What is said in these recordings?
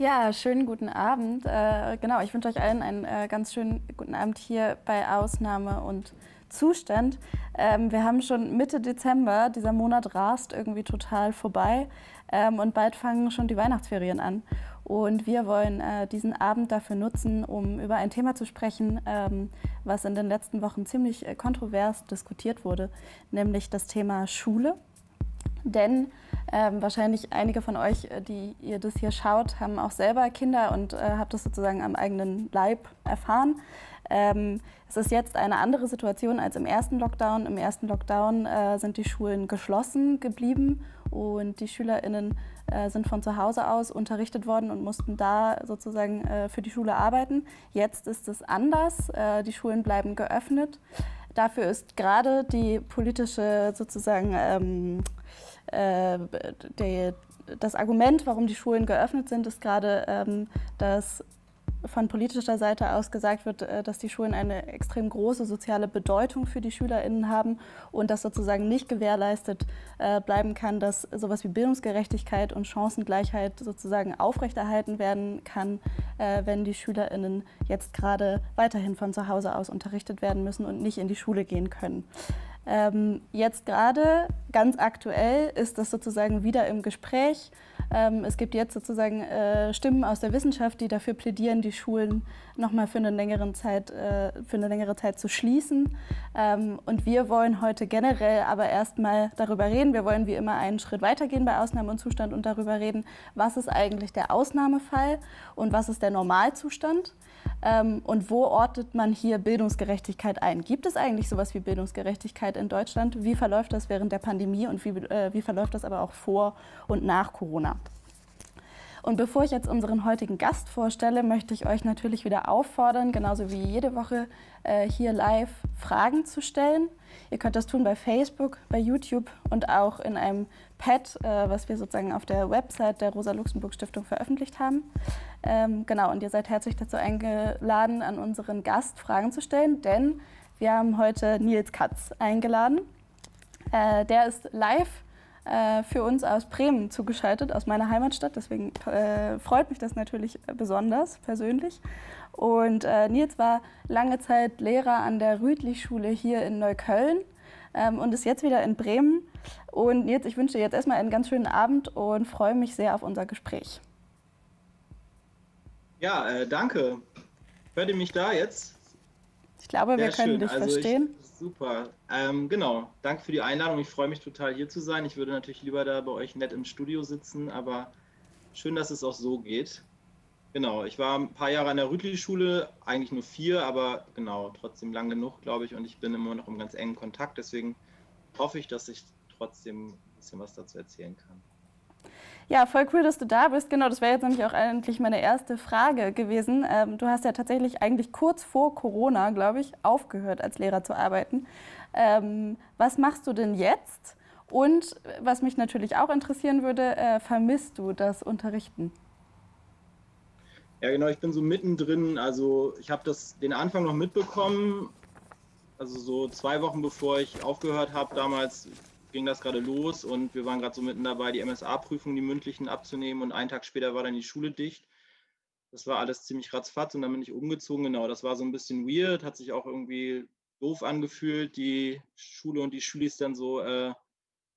Ja, schönen guten Abend. Äh, genau, ich wünsche euch allen einen äh, ganz schönen guten Abend hier bei Ausnahme und Zustand. Ähm, wir haben schon Mitte Dezember, dieser Monat rast irgendwie total vorbei ähm, und bald fangen schon die Weihnachtsferien an. Und wir wollen äh, diesen Abend dafür nutzen, um über ein Thema zu sprechen, ähm, was in den letzten Wochen ziemlich äh, kontrovers diskutiert wurde, nämlich das Thema Schule. Denn ähm, wahrscheinlich einige von euch, äh, die ihr das hier schaut, haben auch selber Kinder und äh, habt das sozusagen am eigenen Leib erfahren. Ähm, es ist jetzt eine andere Situation als im ersten Lockdown. Im ersten Lockdown äh, sind die Schulen geschlossen geblieben und die SchülerInnen äh, sind von zu Hause aus unterrichtet worden und mussten da sozusagen äh, für die Schule arbeiten. Jetzt ist es anders. Äh, die Schulen bleiben geöffnet. Dafür ist gerade die politische sozusagen ähm, äh, die, das Argument, warum die Schulen geöffnet sind, ist gerade, ähm, dass von politischer Seite aus gesagt wird, äh, dass die Schulen eine extrem große soziale Bedeutung für die SchülerInnen haben und dass sozusagen nicht gewährleistet äh, bleiben kann, dass sowas wie Bildungsgerechtigkeit und Chancengleichheit sozusagen aufrechterhalten werden kann, äh, wenn die SchülerInnen jetzt gerade weiterhin von zu Hause aus unterrichtet werden müssen und nicht in die Schule gehen können. Ähm, jetzt gerade, ganz aktuell, ist das sozusagen wieder im Gespräch. Ähm, es gibt jetzt sozusagen äh, Stimmen aus der Wissenschaft, die dafür plädieren, die Schulen nochmal für, eine längere Zeit, äh, für eine längere Zeit zu schließen. Ähm, und wir wollen heute generell aber erstmal darüber reden. Wir wollen wie immer einen Schritt weitergehen bei Ausnahme und Zustand und darüber reden, was ist eigentlich der Ausnahmefall und was ist der Normalzustand. Ähm, und wo ortet man hier Bildungsgerechtigkeit ein? Gibt es eigentlich sowas wie Bildungsgerechtigkeit in Deutschland? Wie verläuft das während der Pandemie und wie, äh, wie verläuft das aber auch vor und nach Corona? Und bevor ich jetzt unseren heutigen Gast vorstelle, möchte ich euch natürlich wieder auffordern, genauso wie jede Woche äh, hier live Fragen zu stellen. Ihr könnt das tun bei Facebook, bei YouTube und auch in einem Pad, äh, was wir sozusagen auf der Website der Rosa-Luxemburg-Stiftung veröffentlicht haben. Ähm, genau, und ihr seid herzlich dazu eingeladen, an unseren Gast Fragen zu stellen, denn wir haben heute Nils Katz eingeladen. Äh, der ist live äh, für uns aus Bremen zugeschaltet, aus meiner Heimatstadt. Deswegen äh, freut mich das natürlich besonders persönlich. Und äh, Nils war lange Zeit Lehrer an der Rüdlich-Schule hier in Neukölln ähm, und ist jetzt wieder in Bremen. Und Nils, ich wünsche dir jetzt erstmal einen ganz schönen Abend und freue mich sehr auf unser Gespräch. Ja, äh, danke. Hört ihr mich da jetzt? Ich glaube, Sehr wir können schön. dich also verstehen. Ich, super. Ähm, genau. Danke für die Einladung. Ich freue mich total, hier zu sein. Ich würde natürlich lieber da bei euch nett im Studio sitzen, aber schön, dass es auch so geht. Genau, ich war ein paar Jahre an der Rütli-Schule, eigentlich nur vier, aber genau, trotzdem lang genug, glaube ich, und ich bin immer noch im ganz engen Kontakt. Deswegen hoffe ich, dass ich trotzdem ein bisschen was dazu erzählen kann. Ja, voll cool, dass du da bist. Genau, das wäre jetzt nämlich auch eigentlich meine erste Frage gewesen. Ähm, du hast ja tatsächlich eigentlich kurz vor Corona, glaube ich, aufgehört, als Lehrer zu arbeiten. Ähm, was machst du denn jetzt? Und was mich natürlich auch interessieren würde, äh, vermisst du das Unterrichten? Ja, genau, ich bin so mittendrin. Also ich habe den Anfang noch mitbekommen. Also so zwei Wochen bevor ich aufgehört habe, damals ging das gerade los und wir waren gerade so mitten dabei, die MSA-Prüfung, die mündlichen abzunehmen und einen Tag später war dann die Schule dicht. Das war alles ziemlich ratzfatz und dann bin ich umgezogen. Genau, das war so ein bisschen weird, hat sich auch irgendwie doof angefühlt, die Schule und die Schulis dann so, äh,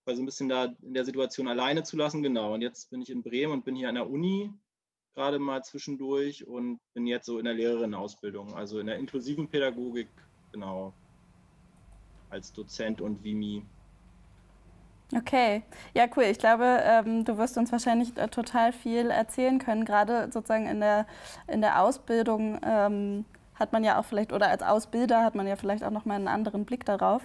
so ein bisschen da in der Situation alleine zu lassen. Genau, und jetzt bin ich in Bremen und bin hier an der Uni gerade mal zwischendurch und bin jetzt so in der Lehrerinnenausbildung, also in der inklusiven Pädagogik, genau, als Dozent und Vimi. Okay, ja cool. Ich glaube, ähm, du wirst uns wahrscheinlich äh, total viel erzählen können. Gerade sozusagen in der, in der Ausbildung ähm, hat man ja auch vielleicht, oder als Ausbilder hat man ja vielleicht auch nochmal einen anderen Blick darauf.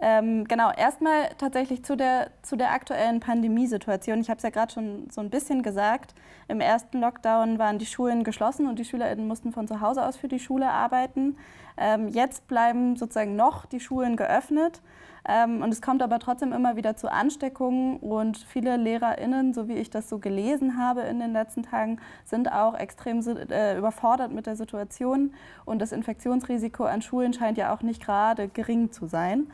Ähm, genau, erstmal tatsächlich zu der, zu der aktuellen Pandemiesituation. Ich habe es ja gerade schon so ein bisschen gesagt. Im ersten Lockdown waren die Schulen geschlossen und die SchülerInnen mussten von zu Hause aus für die Schule arbeiten. Ähm, jetzt bleiben sozusagen noch die Schulen geöffnet. Ähm, und es kommt aber trotzdem immer wieder zu Ansteckungen und viele LehrerInnen, so wie ich das so gelesen habe in den letzten Tagen, sind auch extrem äh, überfordert mit der Situation und das Infektionsrisiko an Schulen scheint ja auch nicht gerade gering zu sein.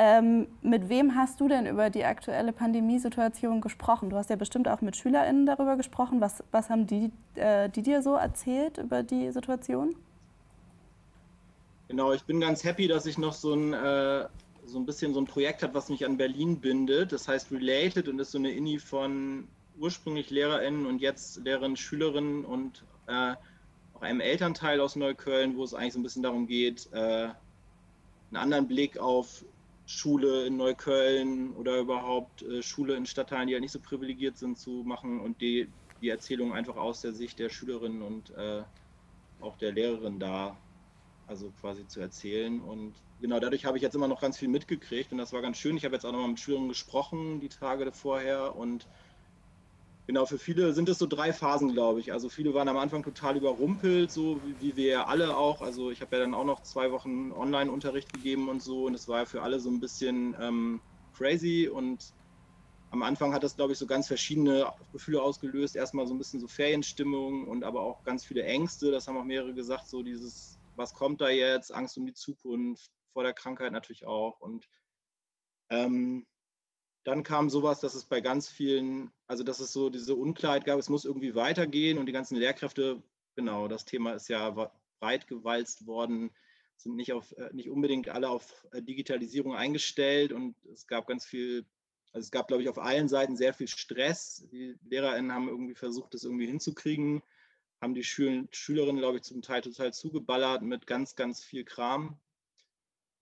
Ähm, mit wem hast du denn über die aktuelle Pandemiesituation gesprochen? Du hast ja bestimmt auch mit SchülerInnen darüber gesprochen. Was, was haben die, äh, die dir so erzählt über die Situation? Genau, ich bin ganz happy, dass ich noch so ein, äh, so ein bisschen so ein Projekt habe, was mich an Berlin bindet. Das heißt Related und ist so eine INI von ursprünglich LehrerInnen und jetzt Lehrerinnen, Schülerinnen und äh, auch einem Elternteil aus Neukölln, wo es eigentlich so ein bisschen darum geht, äh, einen anderen Blick auf Schule in Neukölln oder überhaupt äh, Schule in Stadtteilen, die ja nicht so privilegiert sind, zu machen und die, die Erzählung einfach aus der Sicht der Schülerinnen und äh, auch der Lehrerin da, also quasi zu erzählen. Und genau dadurch habe ich jetzt immer noch ganz viel mitgekriegt und das war ganz schön. Ich habe jetzt auch nochmal mit Schülerinnen gesprochen, die Tage vorher und Genau, für viele sind es so drei Phasen, glaube ich. Also viele waren am Anfang total überrumpelt, so wie, wie wir alle auch. Also ich habe ja dann auch noch zwei Wochen Online-Unterricht gegeben und so. Und es war ja für alle so ein bisschen ähm, crazy. Und am Anfang hat das, glaube ich, so ganz verschiedene Gefühle ausgelöst. Erstmal so ein bisschen so Ferienstimmung und aber auch ganz viele Ängste. Das haben auch mehrere gesagt, so dieses, was kommt da jetzt? Angst um die Zukunft, vor der Krankheit natürlich auch. Und ähm, dann kam sowas, dass es bei ganz vielen, also dass es so diese Unklarheit gab, es muss irgendwie weitergehen und die ganzen Lehrkräfte, genau, das Thema ist ja breit gewalzt worden, sind nicht, auf, äh, nicht unbedingt alle auf äh, Digitalisierung eingestellt und es gab ganz viel, also es gab, glaube ich, auf allen Seiten sehr viel Stress. Die LehrerInnen haben irgendwie versucht, das irgendwie hinzukriegen, haben die Schül Schülerinnen, glaube ich, zum Teil total zugeballert mit ganz, ganz viel Kram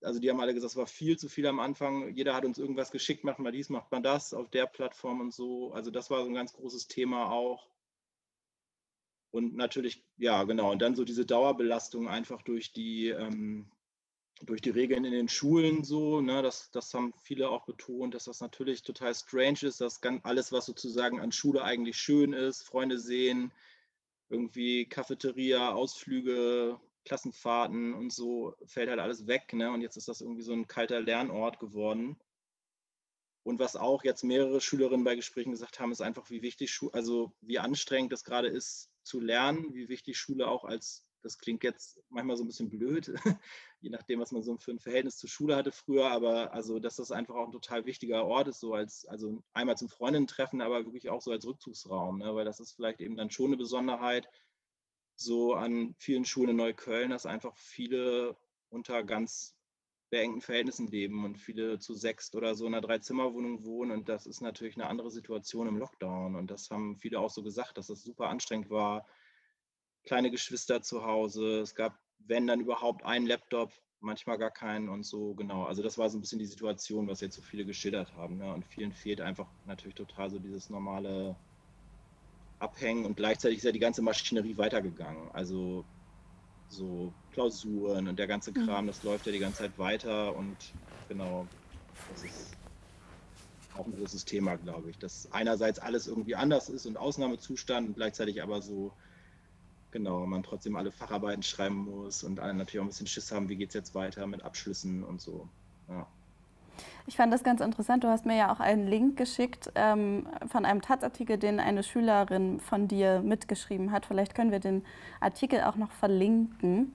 also die haben alle gesagt, es war viel zu viel am Anfang. Jeder hat uns irgendwas geschickt, macht mal dies, macht man das auf der Plattform und so. Also das war so ein ganz großes Thema auch. Und natürlich, ja, genau. Und dann so diese Dauerbelastung einfach durch die, ähm, durch die Regeln in den Schulen so. Ne, das, das haben viele auch betont, dass das natürlich total strange ist, dass ganz alles, was sozusagen an Schule eigentlich schön ist, Freunde sehen, irgendwie Cafeteria, Ausflüge, Klassenfahrten und so fällt halt alles weg. Ne? Und jetzt ist das irgendwie so ein kalter Lernort geworden. Und was auch jetzt mehrere Schülerinnen bei Gesprächen gesagt haben, ist einfach, wie wichtig, also wie anstrengend das gerade ist zu lernen, wie wichtig Schule auch als, das klingt jetzt manchmal so ein bisschen blöd, je nachdem, was man so für ein Verhältnis zur Schule hatte früher, aber also, dass das einfach auch ein total wichtiger Ort ist, so als, also einmal zum Freundinnen-Treffen, aber wirklich auch so als Rückzugsraum, ne? weil das ist vielleicht eben dann schon eine Besonderheit, so an vielen Schulen in Neukölln, dass einfach viele unter ganz beengten Verhältnissen leben und viele zu sechst oder so in einer Dreizimmerwohnung wohnen. Und das ist natürlich eine andere Situation im Lockdown. Und das haben viele auch so gesagt, dass das super anstrengend war. Kleine Geschwister zu Hause. Es gab, wenn dann überhaupt, einen Laptop, manchmal gar keinen und so. Genau. Also das war so ein bisschen die Situation, was jetzt so viele geschildert haben. Ne? Und vielen fehlt einfach natürlich total so dieses normale abhängen und gleichzeitig ist ja die ganze Maschinerie weitergegangen. Also so Klausuren und der ganze mhm. Kram, das läuft ja die ganze Zeit weiter und genau, das ist auch ein großes Thema, glaube ich, dass einerseits alles irgendwie anders ist und Ausnahmezustand und gleichzeitig aber so, genau, man trotzdem alle Facharbeiten schreiben muss und alle natürlich auch ein bisschen Schiss haben, wie geht es jetzt weiter mit Abschlüssen und so. Ja. Ich fand das ganz interessant. Du hast mir ja auch einen Link geschickt ähm, von einem Taz-Artikel, den eine Schülerin von dir mitgeschrieben hat. Vielleicht können wir den Artikel auch noch verlinken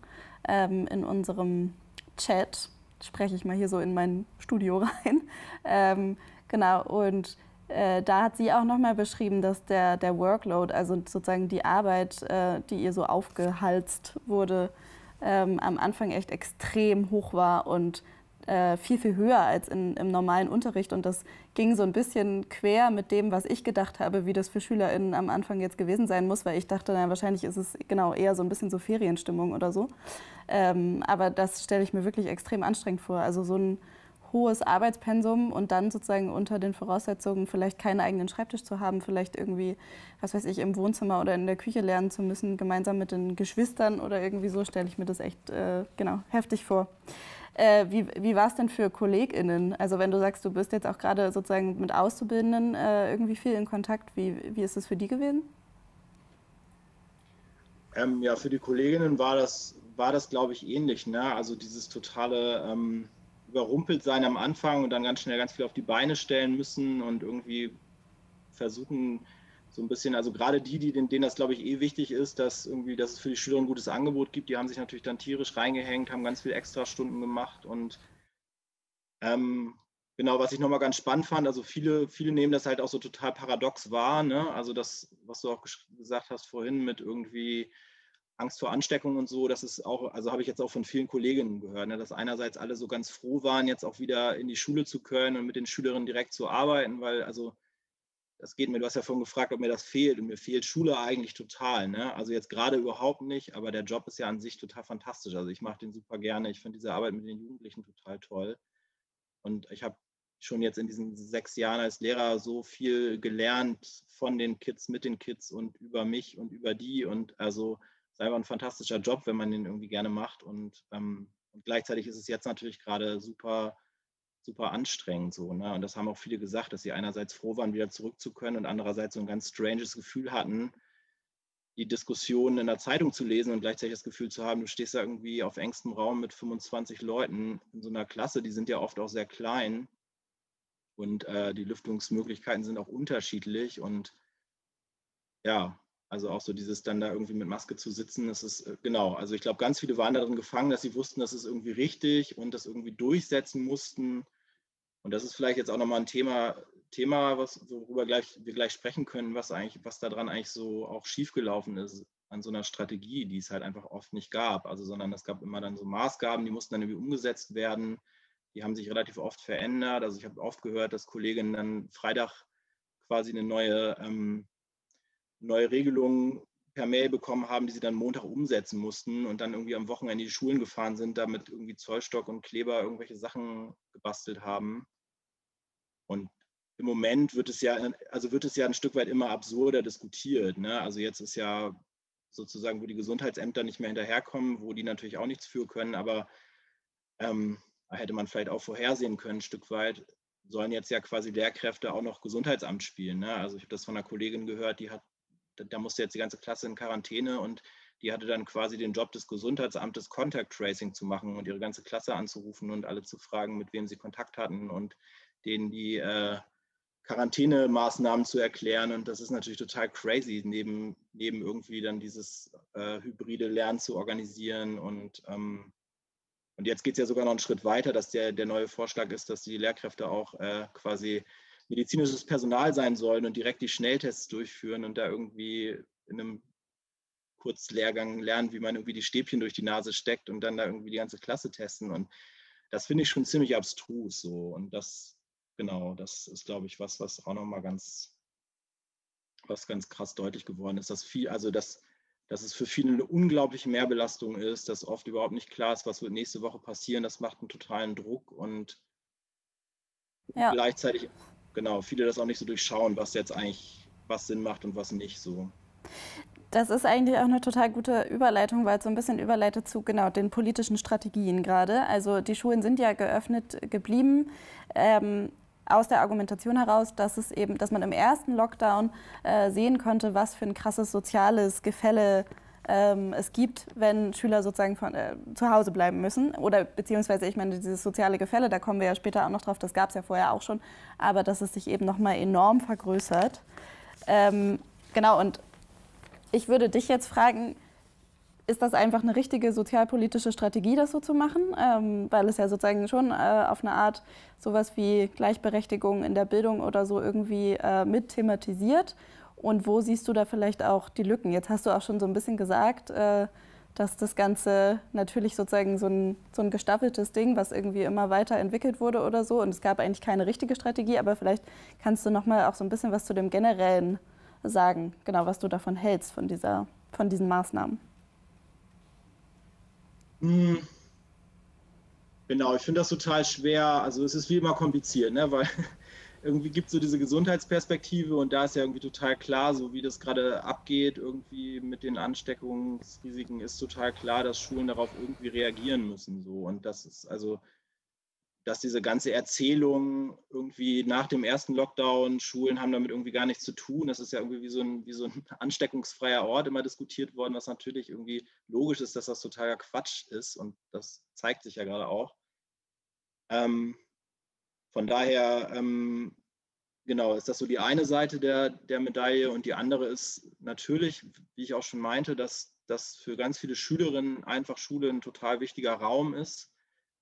ähm, in unserem Chat. Spreche ich mal hier so in mein Studio rein. Ähm, genau, und äh, da hat sie auch nochmal beschrieben, dass der, der Workload, also sozusagen die Arbeit, äh, die ihr so aufgehalst wurde, ähm, am Anfang echt extrem hoch war und äh, viel, viel höher als in, im normalen Unterricht. Und das ging so ein bisschen quer mit dem, was ich gedacht habe, wie das für SchülerInnen am Anfang jetzt gewesen sein muss, weil ich dachte, na, wahrscheinlich ist es genau eher so ein bisschen so Ferienstimmung oder so. Ähm, aber das stelle ich mir wirklich extrem anstrengend vor. Also so ein hohes Arbeitspensum und dann sozusagen unter den Voraussetzungen vielleicht keinen eigenen Schreibtisch zu haben, vielleicht irgendwie, was weiß ich, im Wohnzimmer oder in der Küche lernen zu müssen, gemeinsam mit den Geschwistern oder irgendwie so, stelle ich mir das echt äh, genau heftig vor. Äh, wie wie war es denn für KollegInnen? Also wenn du sagst, du bist jetzt auch gerade sozusagen mit Auszubildenden äh, irgendwie viel in Kontakt, wie, wie ist es für die gewesen? Ähm, ja, für die Kolleginnen war das, war das glaube ich, ähnlich. Ne? Also dieses totale ähm, überrumpelt sein am Anfang und dann ganz schnell ganz viel auf die Beine stellen müssen und irgendwie versuchen, so ein bisschen, also gerade die, die, denen das, glaube ich, eh wichtig ist, dass irgendwie, dass es für die Schüler ein gutes Angebot gibt, die haben sich natürlich dann tierisch reingehängt, haben ganz viele Extrastunden gemacht und ähm, genau, was ich nochmal ganz spannend fand, also viele, viele nehmen das halt auch so total paradox wahr, ne? Also das, was du auch gesagt hast vorhin mit irgendwie Angst vor Ansteckung und so, das ist auch, also habe ich jetzt auch von vielen Kolleginnen gehört, ne, dass einerseits alle so ganz froh waren, jetzt auch wieder in die Schule zu können und mit den Schülerinnen direkt zu arbeiten, weil also das geht mir, du hast ja vorhin gefragt, ob mir das fehlt und mir fehlt Schule eigentlich total. Ne? Also jetzt gerade überhaupt nicht, aber der Job ist ja an sich total fantastisch. Also ich mache den super gerne. Ich finde diese Arbeit mit den Jugendlichen total toll. Und ich habe schon jetzt in diesen sechs Jahren als Lehrer so viel gelernt von den Kids, mit den Kids und über mich und über die. Und also es ist einfach ein fantastischer Job, wenn man den irgendwie gerne macht. Und, ähm, und gleichzeitig ist es jetzt natürlich gerade super super anstrengend so. Ne? Und das haben auch viele gesagt, dass sie einerseits froh waren, wieder zurück zu können und andererseits so ein ganz stranges Gefühl hatten, die Diskussion in der Zeitung zu lesen und gleichzeitig das Gefühl zu haben, du stehst da irgendwie auf engstem Raum mit 25 Leuten in so einer Klasse, die sind ja oft auch sehr klein und äh, die Lüftungsmöglichkeiten sind auch unterschiedlich und ja, also auch so dieses dann da irgendwie mit Maske zu sitzen, das ist äh, genau. Also ich glaube, ganz viele waren darin gefangen, dass sie wussten, das ist irgendwie richtig und das irgendwie durchsetzen mussten. Und das ist vielleicht jetzt auch nochmal ein Thema, Thema, was, worüber gleich, wir gleich sprechen können, was eigentlich, was daran eigentlich so auch schiefgelaufen ist an so einer Strategie, die es halt einfach oft nicht gab. Also, sondern es gab immer dann so Maßgaben, die mussten dann irgendwie umgesetzt werden. Die haben sich relativ oft verändert. Also ich habe oft gehört, dass Kolleginnen dann Freitag quasi eine neue ähm, neue Regelungen per Mail bekommen haben, die sie dann Montag umsetzen mussten und dann irgendwie am Wochenende in die Schulen gefahren sind, damit irgendwie Zollstock und Kleber irgendwelche Sachen gebastelt haben. Und im Moment wird es ja, also wird es ja ein Stück weit immer absurder diskutiert. Ne? Also jetzt ist ja sozusagen, wo die Gesundheitsämter nicht mehr hinterherkommen, wo die natürlich auch nichts für können, aber ähm, hätte man vielleicht auch vorhersehen können, ein Stück weit, sollen jetzt ja quasi Lehrkräfte auch noch Gesundheitsamt spielen. Ne? Also ich habe das von einer Kollegin gehört, die hat da musste jetzt die ganze Klasse in Quarantäne und die hatte dann quasi den Job des Gesundheitsamtes, Contact Tracing zu machen und ihre ganze Klasse anzurufen und alle zu fragen, mit wem sie Kontakt hatten und denen die äh, Quarantänemaßnahmen zu erklären. Und das ist natürlich total crazy, neben, neben irgendwie dann dieses äh, hybride Lernen zu organisieren. Und, ähm, und jetzt geht es ja sogar noch einen Schritt weiter, dass der, der neue Vorschlag ist, dass die Lehrkräfte auch äh, quasi medizinisches Personal sein sollen und direkt die Schnelltests durchführen und da irgendwie in einem Kurzlehrgang lernen, wie man irgendwie die Stäbchen durch die Nase steckt und dann da irgendwie die ganze Klasse testen. Und das finde ich schon ziemlich abstrus so. Und das, genau, das ist, glaube ich, was, was auch nochmal ganz, was ganz krass deutlich geworden ist, dass viel, also dass, dass es für viele eine unglaubliche Mehrbelastung ist, dass oft überhaupt nicht klar ist, was wird nächste Woche passieren. Das macht einen totalen Druck und ja. gleichzeitig genau, viele das auch nicht so durchschauen, was jetzt eigentlich was Sinn macht und was nicht so. Das ist eigentlich auch eine total gute Überleitung, weil es so ein bisschen überleitet zu genau den politischen Strategien gerade. Also die Schulen sind ja geöffnet geblieben. Ähm, aus der Argumentation heraus, dass es eben, dass man im ersten Lockdown äh, sehen konnte, was für ein krasses soziales Gefälle es gibt, wenn Schüler sozusagen von, äh, zu Hause bleiben müssen. Oder beziehungsweise, ich meine, dieses soziale Gefälle, da kommen wir ja später auch noch drauf, das gab es ja vorher auch schon, aber dass es sich eben nochmal enorm vergrößert. Ähm, genau, und ich würde dich jetzt fragen, ist das einfach eine richtige sozialpolitische Strategie, das so zu machen? Ähm, weil es ja sozusagen schon äh, auf eine Art sowas wie Gleichberechtigung in der Bildung oder so irgendwie äh, mit thematisiert. Und wo siehst du da vielleicht auch die Lücken? Jetzt hast du auch schon so ein bisschen gesagt, äh, dass das Ganze natürlich sozusagen so ein, so ein gestaffeltes Ding, was irgendwie immer weiterentwickelt wurde oder so. Und es gab eigentlich keine richtige Strategie, aber vielleicht kannst du noch mal auch so ein bisschen was zu dem Generellen sagen, genau, was du davon hältst, von, dieser, von diesen Maßnahmen. Hm. Genau, ich finde das total schwer. Also es ist wie immer kompliziert, ne? weil irgendwie gibt es so diese Gesundheitsperspektive und da ist ja irgendwie total klar, so wie das gerade abgeht, irgendwie mit den Ansteckungsrisiken ist total klar, dass Schulen darauf irgendwie reagieren müssen. So. Und das ist also, dass diese ganze Erzählung irgendwie nach dem ersten Lockdown, Schulen haben damit irgendwie gar nichts zu tun. Das ist ja irgendwie wie so ein, wie so ein ansteckungsfreier Ort immer diskutiert worden, was natürlich irgendwie logisch ist, dass das totaler Quatsch ist. Und das zeigt sich ja gerade auch. Ähm, von daher, ähm, genau, ist das so die eine Seite der, der Medaille und die andere ist natürlich, wie ich auch schon meinte, dass das für ganz viele Schülerinnen einfach Schule ein total wichtiger Raum ist,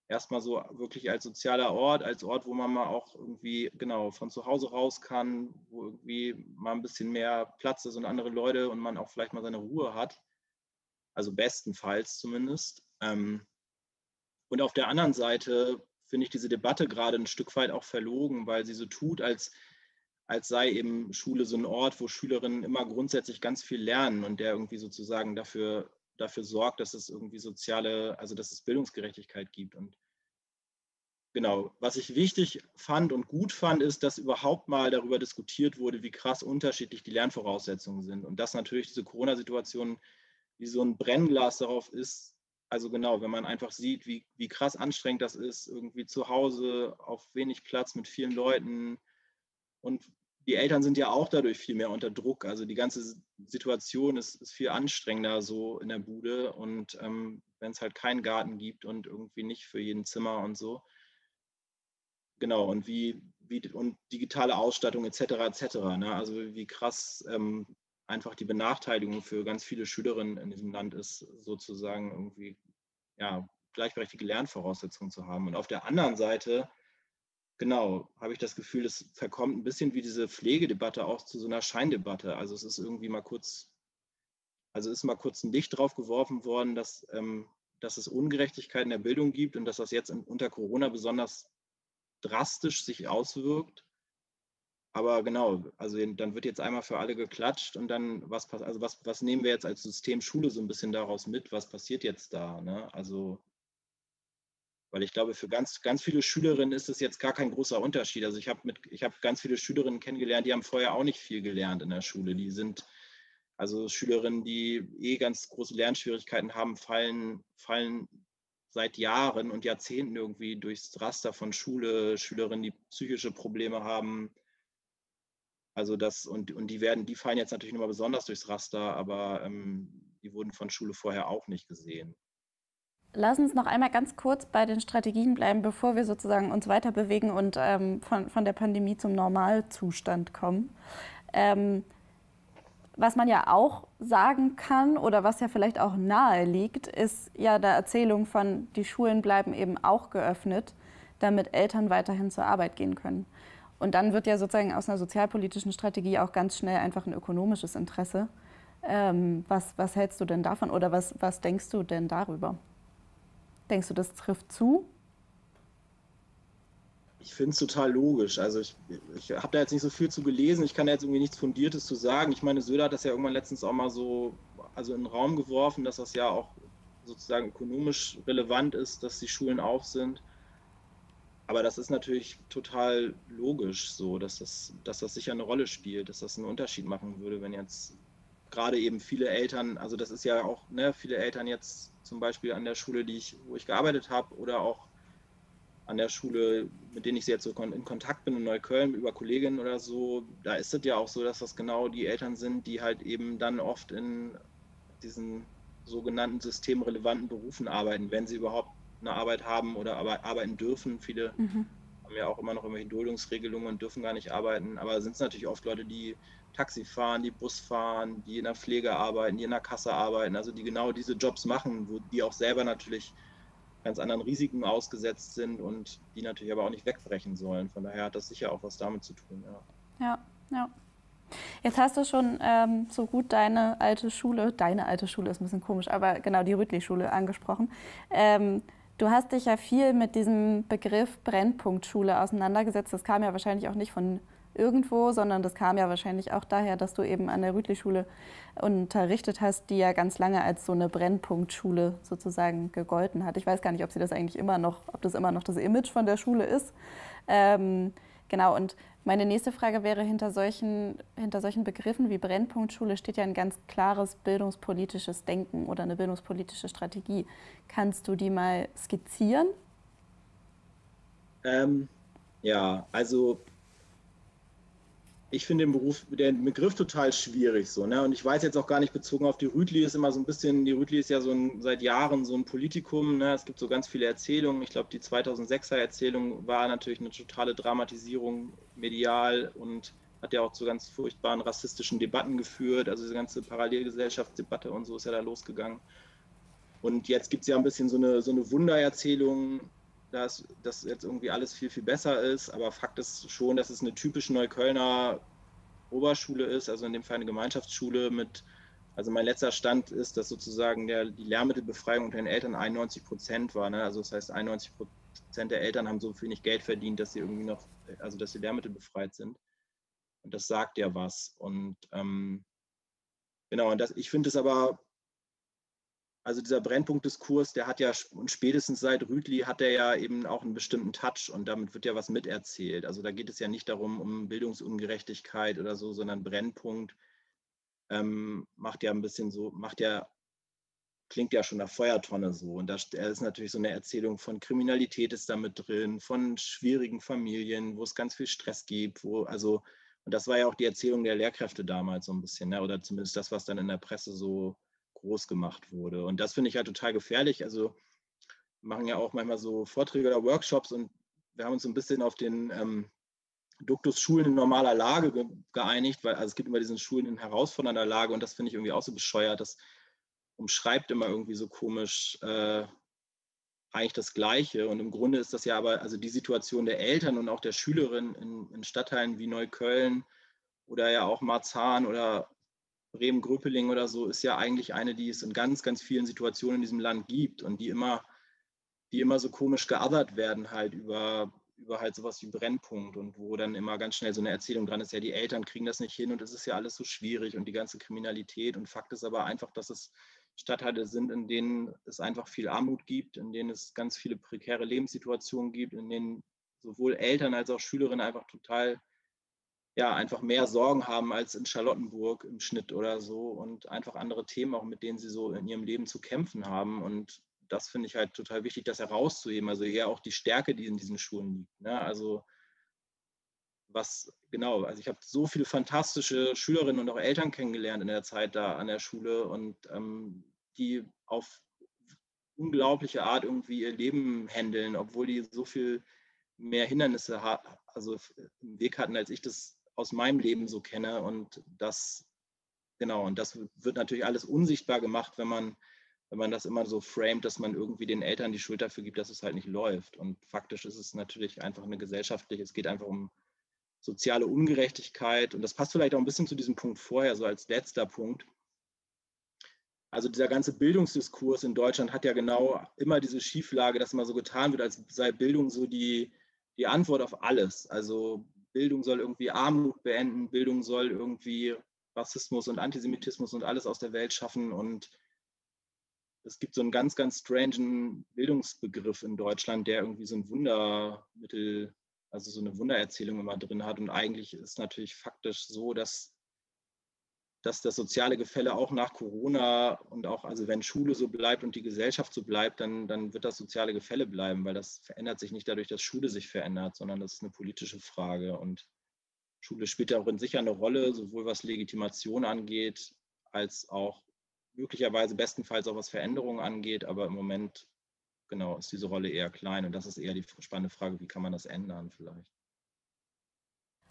erstmal so wirklich als sozialer Ort, als Ort, wo man mal auch irgendwie genau von zu Hause raus kann, wo irgendwie mal ein bisschen mehr Platz ist und andere Leute und man auch vielleicht mal seine Ruhe hat. Also bestenfalls zumindest. Ähm, und auf der anderen Seite finde ich diese Debatte gerade ein Stück weit auch verlogen, weil sie so tut, als, als sei eben Schule so ein Ort, wo Schülerinnen immer grundsätzlich ganz viel lernen und der irgendwie sozusagen dafür dafür sorgt, dass es irgendwie soziale, also dass es Bildungsgerechtigkeit gibt. Und genau, was ich wichtig fand und gut fand, ist, dass überhaupt mal darüber diskutiert wurde, wie krass unterschiedlich die Lernvoraussetzungen sind. Und dass natürlich diese Corona-Situation wie so ein Brennglas darauf ist, also genau, wenn man einfach sieht, wie, wie krass anstrengend das ist, irgendwie zu Hause auf wenig Platz mit vielen Leuten und die Eltern sind ja auch dadurch viel mehr unter Druck. Also die ganze Situation ist, ist viel anstrengender so in der Bude. Und ähm, wenn es halt keinen Garten gibt und irgendwie nicht für jeden Zimmer und so. Genau, und wie, wie und digitale Ausstattung etc. etc. Ne? Also wie krass ähm, einfach die Benachteiligung für ganz viele Schülerinnen in diesem Land ist, sozusagen irgendwie ja, gleichberechtigte Lernvoraussetzungen zu haben. Und auf der anderen Seite genau, habe ich das Gefühl, es verkommt ein bisschen wie diese Pflegedebatte auch zu so einer Scheindebatte. Also es ist irgendwie mal kurz, also ist mal kurz ein Licht drauf geworfen worden, dass, ähm, dass es Ungerechtigkeit in der Bildung gibt und dass das jetzt unter Corona besonders drastisch sich auswirkt. Aber genau, also dann wird jetzt einmal für alle geklatscht und dann, was, also was, was nehmen wir jetzt als System Schule so ein bisschen daraus mit? Was passiert jetzt da? Ne? Also weil ich glaube, für ganz, ganz viele Schülerinnen ist es jetzt gar kein großer Unterschied. Also ich habe mit, ich habe ganz viele Schülerinnen kennengelernt, die haben vorher auch nicht viel gelernt in der Schule. Die sind also Schülerinnen, die eh ganz große Lernschwierigkeiten haben, fallen, fallen seit Jahren und Jahrzehnten irgendwie durchs Raster von Schule, Schülerinnen, die psychische Probleme haben. Also das, und, und die werden, die fallen jetzt natürlich nochmal besonders durchs Raster, aber ähm, die wurden von Schule vorher auch nicht gesehen. Lass uns noch einmal ganz kurz bei den Strategien bleiben, bevor wir sozusagen uns weiter bewegen und ähm, von, von der Pandemie zum Normalzustand kommen. Ähm, was man ja auch sagen kann oder was ja vielleicht auch nahe liegt, ist ja der Erzählung von, die Schulen bleiben eben auch geöffnet, damit Eltern weiterhin zur Arbeit gehen können. Und dann wird ja sozusagen aus einer sozialpolitischen Strategie auch ganz schnell einfach ein ökonomisches Interesse. Ähm, was, was hältst du denn davon oder was, was denkst du denn darüber? Denkst du, das trifft zu? Ich finde es total logisch. Also ich, ich habe da jetzt nicht so viel zu gelesen. Ich kann da jetzt irgendwie nichts Fundiertes zu sagen. Ich meine, Söder hat das ja irgendwann letztens auch mal so also in den Raum geworfen, dass das ja auch sozusagen ökonomisch relevant ist, dass die Schulen auf sind. Aber das ist natürlich total logisch so, dass das, dass das sicher eine Rolle spielt, dass das einen Unterschied machen würde, wenn jetzt gerade eben viele Eltern, also das ist ja auch, ne, viele Eltern jetzt zum Beispiel an der Schule, die ich, wo ich gearbeitet habe, oder auch an der Schule, mit denen ich jetzt so in Kontakt bin in Neukölln über Kolleginnen oder so, da ist es ja auch so, dass das genau die Eltern sind, die halt eben dann oft in diesen sogenannten systemrelevanten Berufen arbeiten, wenn sie überhaupt eine Arbeit haben oder arbeiten dürfen. Viele mhm. haben ja auch immer noch irgendwelche Duldungsregelungen und dürfen gar nicht arbeiten, aber sind es natürlich oft Leute, die Taxi fahren, die Bus fahren, die in der Pflege arbeiten, die in der Kasse arbeiten, also die genau diese Jobs machen, wo die auch selber natürlich ganz anderen Risiken ausgesetzt sind und die natürlich aber auch nicht wegbrechen sollen. Von daher hat das sicher auch was damit zu tun. Ja, ja. ja. Jetzt hast du schon ähm, so gut deine alte Schule, deine alte Schule ist ein bisschen komisch, aber genau die Rüttli-Schule angesprochen. Ähm, du hast dich ja viel mit diesem Begriff Brennpunktschule auseinandergesetzt. Das kam ja wahrscheinlich auch nicht von irgendwo, sondern das kam ja wahrscheinlich auch daher, dass du eben an der Rütli-Schule unterrichtet hast, die ja ganz lange als so eine Brennpunktschule sozusagen gegolten hat. Ich weiß gar nicht, ob sie das eigentlich immer noch, ob das immer noch das Image von der Schule ist. Ähm, genau, und meine nächste Frage wäre, hinter solchen, hinter solchen Begriffen wie Brennpunktschule steht ja ein ganz klares bildungspolitisches Denken oder eine bildungspolitische Strategie. Kannst du die mal skizzieren? Ähm, ja, also ich finde den Beruf, den Begriff total schwierig so, ne? Und ich weiß jetzt auch gar nicht bezogen auf die Rütli ist immer so ein bisschen, die Rütli ist ja so ein, seit Jahren so ein Politikum, ne? Es gibt so ganz viele Erzählungen. Ich glaube, die 2006er Erzählung war natürlich eine totale Dramatisierung medial und hat ja auch zu ganz furchtbaren rassistischen Debatten geführt. Also diese ganze Parallelgesellschaftsdebatte und so ist ja da losgegangen. Und jetzt gibt es ja ein bisschen so eine, so eine Wundererzählung, dass das jetzt irgendwie alles viel, viel besser ist. Aber Fakt ist schon, dass es eine typische Neuköllner Oberschule ist, also in dem Fall eine Gemeinschaftsschule mit, also mein letzter Stand ist, dass sozusagen der, die Lehrmittelbefreiung unter den Eltern 91 Prozent war. Ne? Also das heißt, 91 Prozent der Eltern haben so wenig Geld verdient, dass sie irgendwie noch, also dass sie Lehrmittelbefreit sind. Und das sagt ja was. Und ähm, genau, und das, ich finde es aber also dieser Brennpunktdiskurs, der hat ja und spätestens seit Rütli hat er ja eben auch einen bestimmten Touch und damit wird ja was miterzählt. Also da geht es ja nicht darum, um Bildungsungerechtigkeit oder so, sondern Brennpunkt ähm, macht ja ein bisschen so, macht ja, klingt ja schon nach Feuertonne so. Und da ist natürlich so eine Erzählung von Kriminalität ist damit drin, von schwierigen Familien, wo es ganz viel Stress gibt, wo, also, und das war ja auch die Erzählung der Lehrkräfte damals so ein bisschen, ne? oder zumindest das, was dann in der Presse so groß gemacht wurde. Und das finde ich halt total gefährlich. Also wir machen ja auch manchmal so Vorträge oder Workshops und wir haben uns so ein bisschen auf den ähm, Duktus Schulen in normaler Lage ge geeinigt, weil also es gibt immer diesen Schulen in herausfordernder Lage und das finde ich irgendwie auch so bescheuert. Das umschreibt immer irgendwie so komisch äh, eigentlich das Gleiche. Und im Grunde ist das ja aber, also die Situation der Eltern und auch der Schülerinnen in, in Stadtteilen wie Neukölln oder ja auch Marzahn oder Bremen-Gröpeling oder so ist ja eigentlich eine, die es in ganz, ganz vielen Situationen in diesem Land gibt und die immer, die immer so komisch geothert werden halt über, über halt sowas wie Brennpunkt und wo dann immer ganz schnell so eine Erzählung dran ist, ja, die Eltern kriegen das nicht hin und es ist ja alles so schwierig und die ganze Kriminalität und Fakt ist aber einfach, dass es Stadtteile sind, in denen es einfach viel Armut gibt, in denen es ganz viele prekäre Lebenssituationen gibt, in denen sowohl Eltern als auch Schülerinnen einfach total ja, einfach mehr Sorgen haben als in Charlottenburg im Schnitt oder so und einfach andere Themen auch, mit denen sie so in ihrem Leben zu kämpfen haben. Und das finde ich halt total wichtig, das herauszuheben. Also eher auch die Stärke, die in diesen Schulen liegt. Ne? Also was genau, also ich habe so viele fantastische Schülerinnen und auch Eltern kennengelernt in der Zeit da an der Schule und ähm, die auf unglaubliche Art irgendwie ihr Leben handeln, obwohl die so viel mehr Hindernisse also im Weg hatten, als ich das aus meinem Leben so kenne. Und das, genau, und das wird natürlich alles unsichtbar gemacht, wenn man, wenn man das immer so framet, dass man irgendwie den Eltern die Schuld dafür gibt, dass es halt nicht läuft. Und faktisch ist es natürlich einfach eine gesellschaftliche, es geht einfach um soziale Ungerechtigkeit. Und das passt vielleicht auch ein bisschen zu diesem Punkt vorher, so als letzter Punkt. Also dieser ganze Bildungsdiskurs in Deutschland hat ja genau immer diese Schieflage, dass immer so getan wird, als sei Bildung so die, die Antwort auf alles. Also Bildung soll irgendwie Armut beenden, Bildung soll irgendwie Rassismus und Antisemitismus und alles aus der Welt schaffen. Und es gibt so einen ganz, ganz strangen Bildungsbegriff in Deutschland, der irgendwie so ein Wundermittel, also so eine Wundererzählung immer drin hat. Und eigentlich ist natürlich faktisch so, dass dass das soziale Gefälle auch nach Corona und auch, also wenn Schule so bleibt und die Gesellschaft so bleibt, dann, dann wird das soziale Gefälle bleiben, weil das verändert sich nicht dadurch, dass Schule sich verändert, sondern das ist eine politische Frage. Und Schule spielt ja auch in sicher eine Rolle, sowohl was Legitimation angeht, als auch möglicherweise bestenfalls auch was Veränderungen angeht. Aber im Moment, genau, ist diese Rolle eher klein. Und das ist eher die spannende Frage, wie kann man das ändern vielleicht.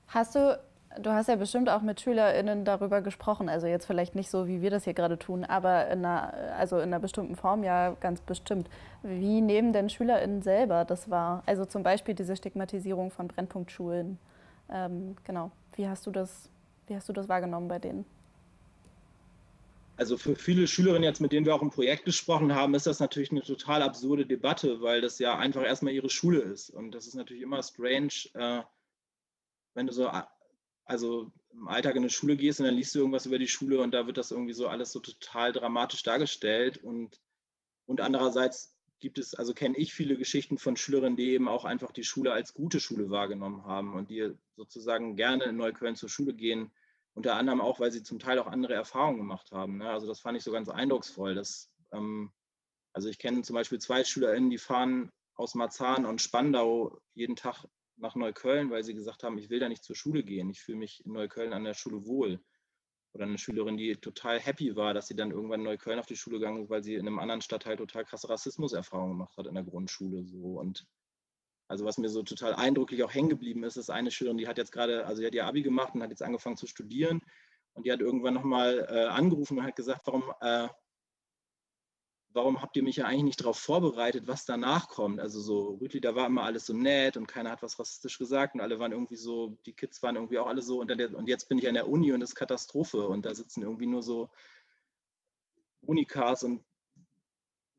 Hast du Du hast ja bestimmt auch mit SchülerInnen darüber gesprochen, also jetzt vielleicht nicht so, wie wir das hier gerade tun, aber in einer, also in einer bestimmten Form ja ganz bestimmt. Wie nehmen denn SchülerInnen selber das wahr? Also zum Beispiel diese Stigmatisierung von Brennpunktschulen. Ähm, genau. Wie hast du das, wie hast du das wahrgenommen bei denen? Also für viele Schülerinnen jetzt, mit denen wir auch im Projekt gesprochen haben, ist das natürlich eine total absurde Debatte, weil das ja einfach erstmal ihre Schule ist. Und das ist natürlich immer strange, äh, wenn du so also im Alltag in eine Schule gehst und dann liest du irgendwas über die Schule und da wird das irgendwie so alles so total dramatisch dargestellt. Und, und andererseits gibt es, also kenne ich viele Geschichten von Schülerinnen, die eben auch einfach die Schule als gute Schule wahrgenommen haben und die sozusagen gerne in Neukölln zur Schule gehen, unter anderem auch, weil sie zum Teil auch andere Erfahrungen gemacht haben. Ne? Also das fand ich so ganz eindrucksvoll. Dass, ähm, also ich kenne zum Beispiel zwei SchülerInnen, die fahren aus Marzahn und Spandau jeden Tag nach Neukölln, weil sie gesagt haben, ich will da nicht zur Schule gehen. Ich fühle mich in Neukölln an der Schule wohl. Oder eine Schülerin, die total happy war, dass sie dann irgendwann in Neukölln auf die Schule gegangen ist, weil sie in einem anderen Stadtteil total krasse Rassismuserfahrungen gemacht hat in der Grundschule. So. Und also was mir so total eindrücklich auch hängen geblieben ist, ist eine Schülerin, die hat jetzt gerade, also die hat ihr Abi gemacht und hat jetzt angefangen zu studieren. Und die hat irgendwann nochmal äh, angerufen und hat gesagt, warum, äh, warum habt ihr mich ja eigentlich nicht darauf vorbereitet, was danach kommt? Also so, Rütli, da war immer alles so nett und keiner hat was rassistisch gesagt und alle waren irgendwie so, die Kids waren irgendwie auch alle so und, dann, und jetzt bin ich an der Uni und das ist Katastrophe und da sitzen irgendwie nur so Unikas und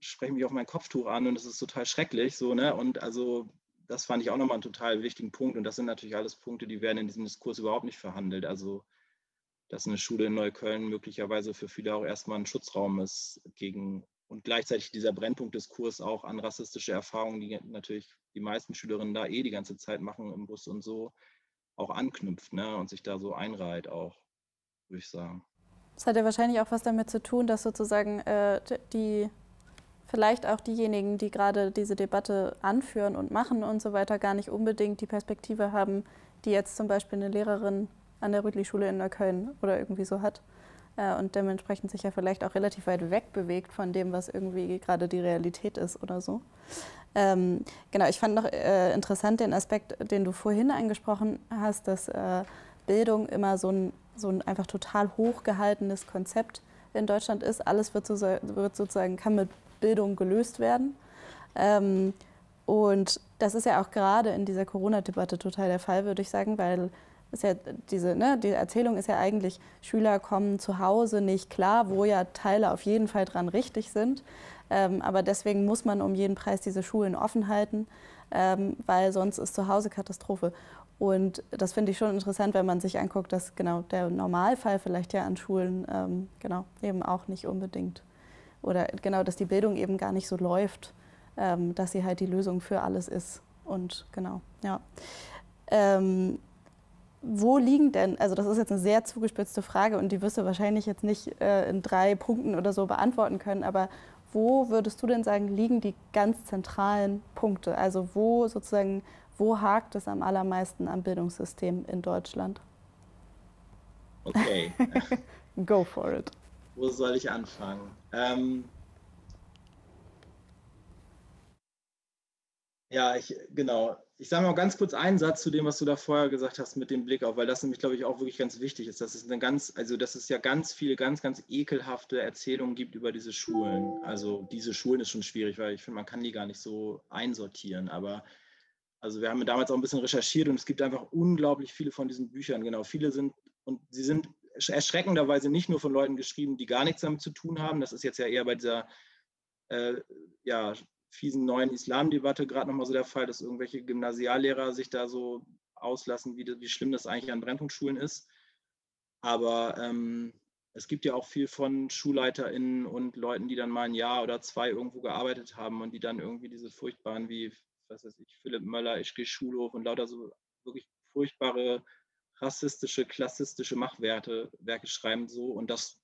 sprechen mich auf mein Kopftuch an und das ist total schrecklich, so, ne? Und also das fand ich auch nochmal einen total wichtigen Punkt und das sind natürlich alles Punkte, die werden in diesem Diskurs überhaupt nicht verhandelt. Also dass eine Schule in Neukölln möglicherweise für viele auch erstmal ein Schutzraum ist gegen und gleichzeitig dieser Brennpunktdiskurs auch an rassistische Erfahrungen, die natürlich die meisten Schülerinnen da eh die ganze Zeit machen im Bus und so, auch anknüpft ne? und sich da so einreiht auch, würde ich sagen. Das hat ja wahrscheinlich auch was damit zu tun, dass sozusagen äh, die vielleicht auch diejenigen, die gerade diese Debatte anführen und machen und so weiter, gar nicht unbedingt die Perspektive haben, die jetzt zum Beispiel eine Lehrerin an der Rüdli-Schule in Neukölln oder irgendwie so hat äh, und dementsprechend sich ja vielleicht auch relativ weit weg bewegt von dem, was irgendwie gerade die Realität ist oder so. Ähm, genau, ich fand noch äh, interessant den Aspekt, den du vorhin angesprochen hast, dass äh, Bildung immer so ein, so ein einfach total hochgehaltenes Konzept in Deutschland ist. Alles wird, so, wird sozusagen, kann mit Bildung gelöst werden. Ähm, und das ist ja auch gerade in dieser Corona-Debatte total der Fall, würde ich sagen, weil ist ja diese, ne, die Erzählung ist ja eigentlich, Schüler kommen zu Hause nicht klar, wo ja Teile auf jeden Fall dran richtig sind. Ähm, aber deswegen muss man um jeden Preis diese Schulen offen halten, ähm, weil sonst ist zu Hause Katastrophe. Und das finde ich schon interessant, wenn man sich anguckt, dass genau der Normalfall vielleicht ja an Schulen ähm, genau eben auch nicht unbedingt oder genau, dass die Bildung eben gar nicht so läuft, ähm, dass sie halt die Lösung für alles ist. Und genau, ja. Ähm, wo liegen denn, also das ist jetzt eine sehr zugespitzte Frage und die wirst du wahrscheinlich jetzt nicht äh, in drei Punkten oder so beantworten können, aber wo würdest du denn sagen, liegen die ganz zentralen Punkte? Also wo sozusagen, wo hakt es am allermeisten am Bildungssystem in Deutschland? Okay. Go for it. Wo soll ich anfangen? Ähm, ja, ich, genau ich sage mal ganz kurz einen Satz zu dem, was du da vorher gesagt hast mit dem Blick auf, weil das nämlich, glaube ich, auch wirklich ganz wichtig ist. Dass es eine ganz, also dass es ja ganz viele, ganz, ganz ekelhafte Erzählungen gibt über diese Schulen. Also diese Schulen ist schon schwierig, weil ich finde, man kann die gar nicht so einsortieren. Aber also wir haben damals auch ein bisschen recherchiert und es gibt einfach unglaublich viele von diesen Büchern. Genau, viele sind und sie sind erschreckenderweise nicht nur von Leuten geschrieben, die gar nichts damit zu tun haben. Das ist jetzt ja eher bei dieser äh, ja, fiesen neuen Islamdebatte gerade nochmal so der Fall, dass irgendwelche Gymnasiallehrer sich da so auslassen, wie, wie schlimm das eigentlich an Brennpunktschulen ist. Aber ähm, es gibt ja auch viel von SchulleiterInnen und Leuten, die dann mal ein Jahr oder zwei irgendwo gearbeitet haben und die dann irgendwie diese furchtbaren wie, was weiß ich, Philipp Möller, ich gehe Schulhof und lauter so wirklich furchtbare rassistische, klassistische Machwerte, Werke schreiben so und das,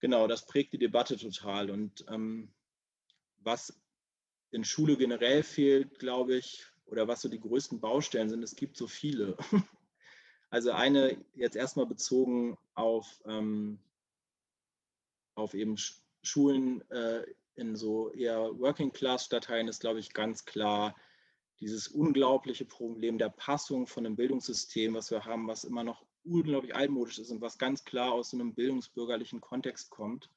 genau, das prägt die Debatte total und ähm, was in Schule generell fehlt, glaube ich, oder was so die größten Baustellen sind, es gibt so viele. Also eine jetzt erstmal bezogen auf, ähm, auf eben Schulen äh, in so eher Working-Class-Stadtteilen ist, glaube ich, ganz klar dieses unglaubliche Problem der Passung von einem Bildungssystem, was wir haben, was immer noch unglaublich altmodisch ist und was ganz klar aus so einem bildungsbürgerlichen Kontext kommt.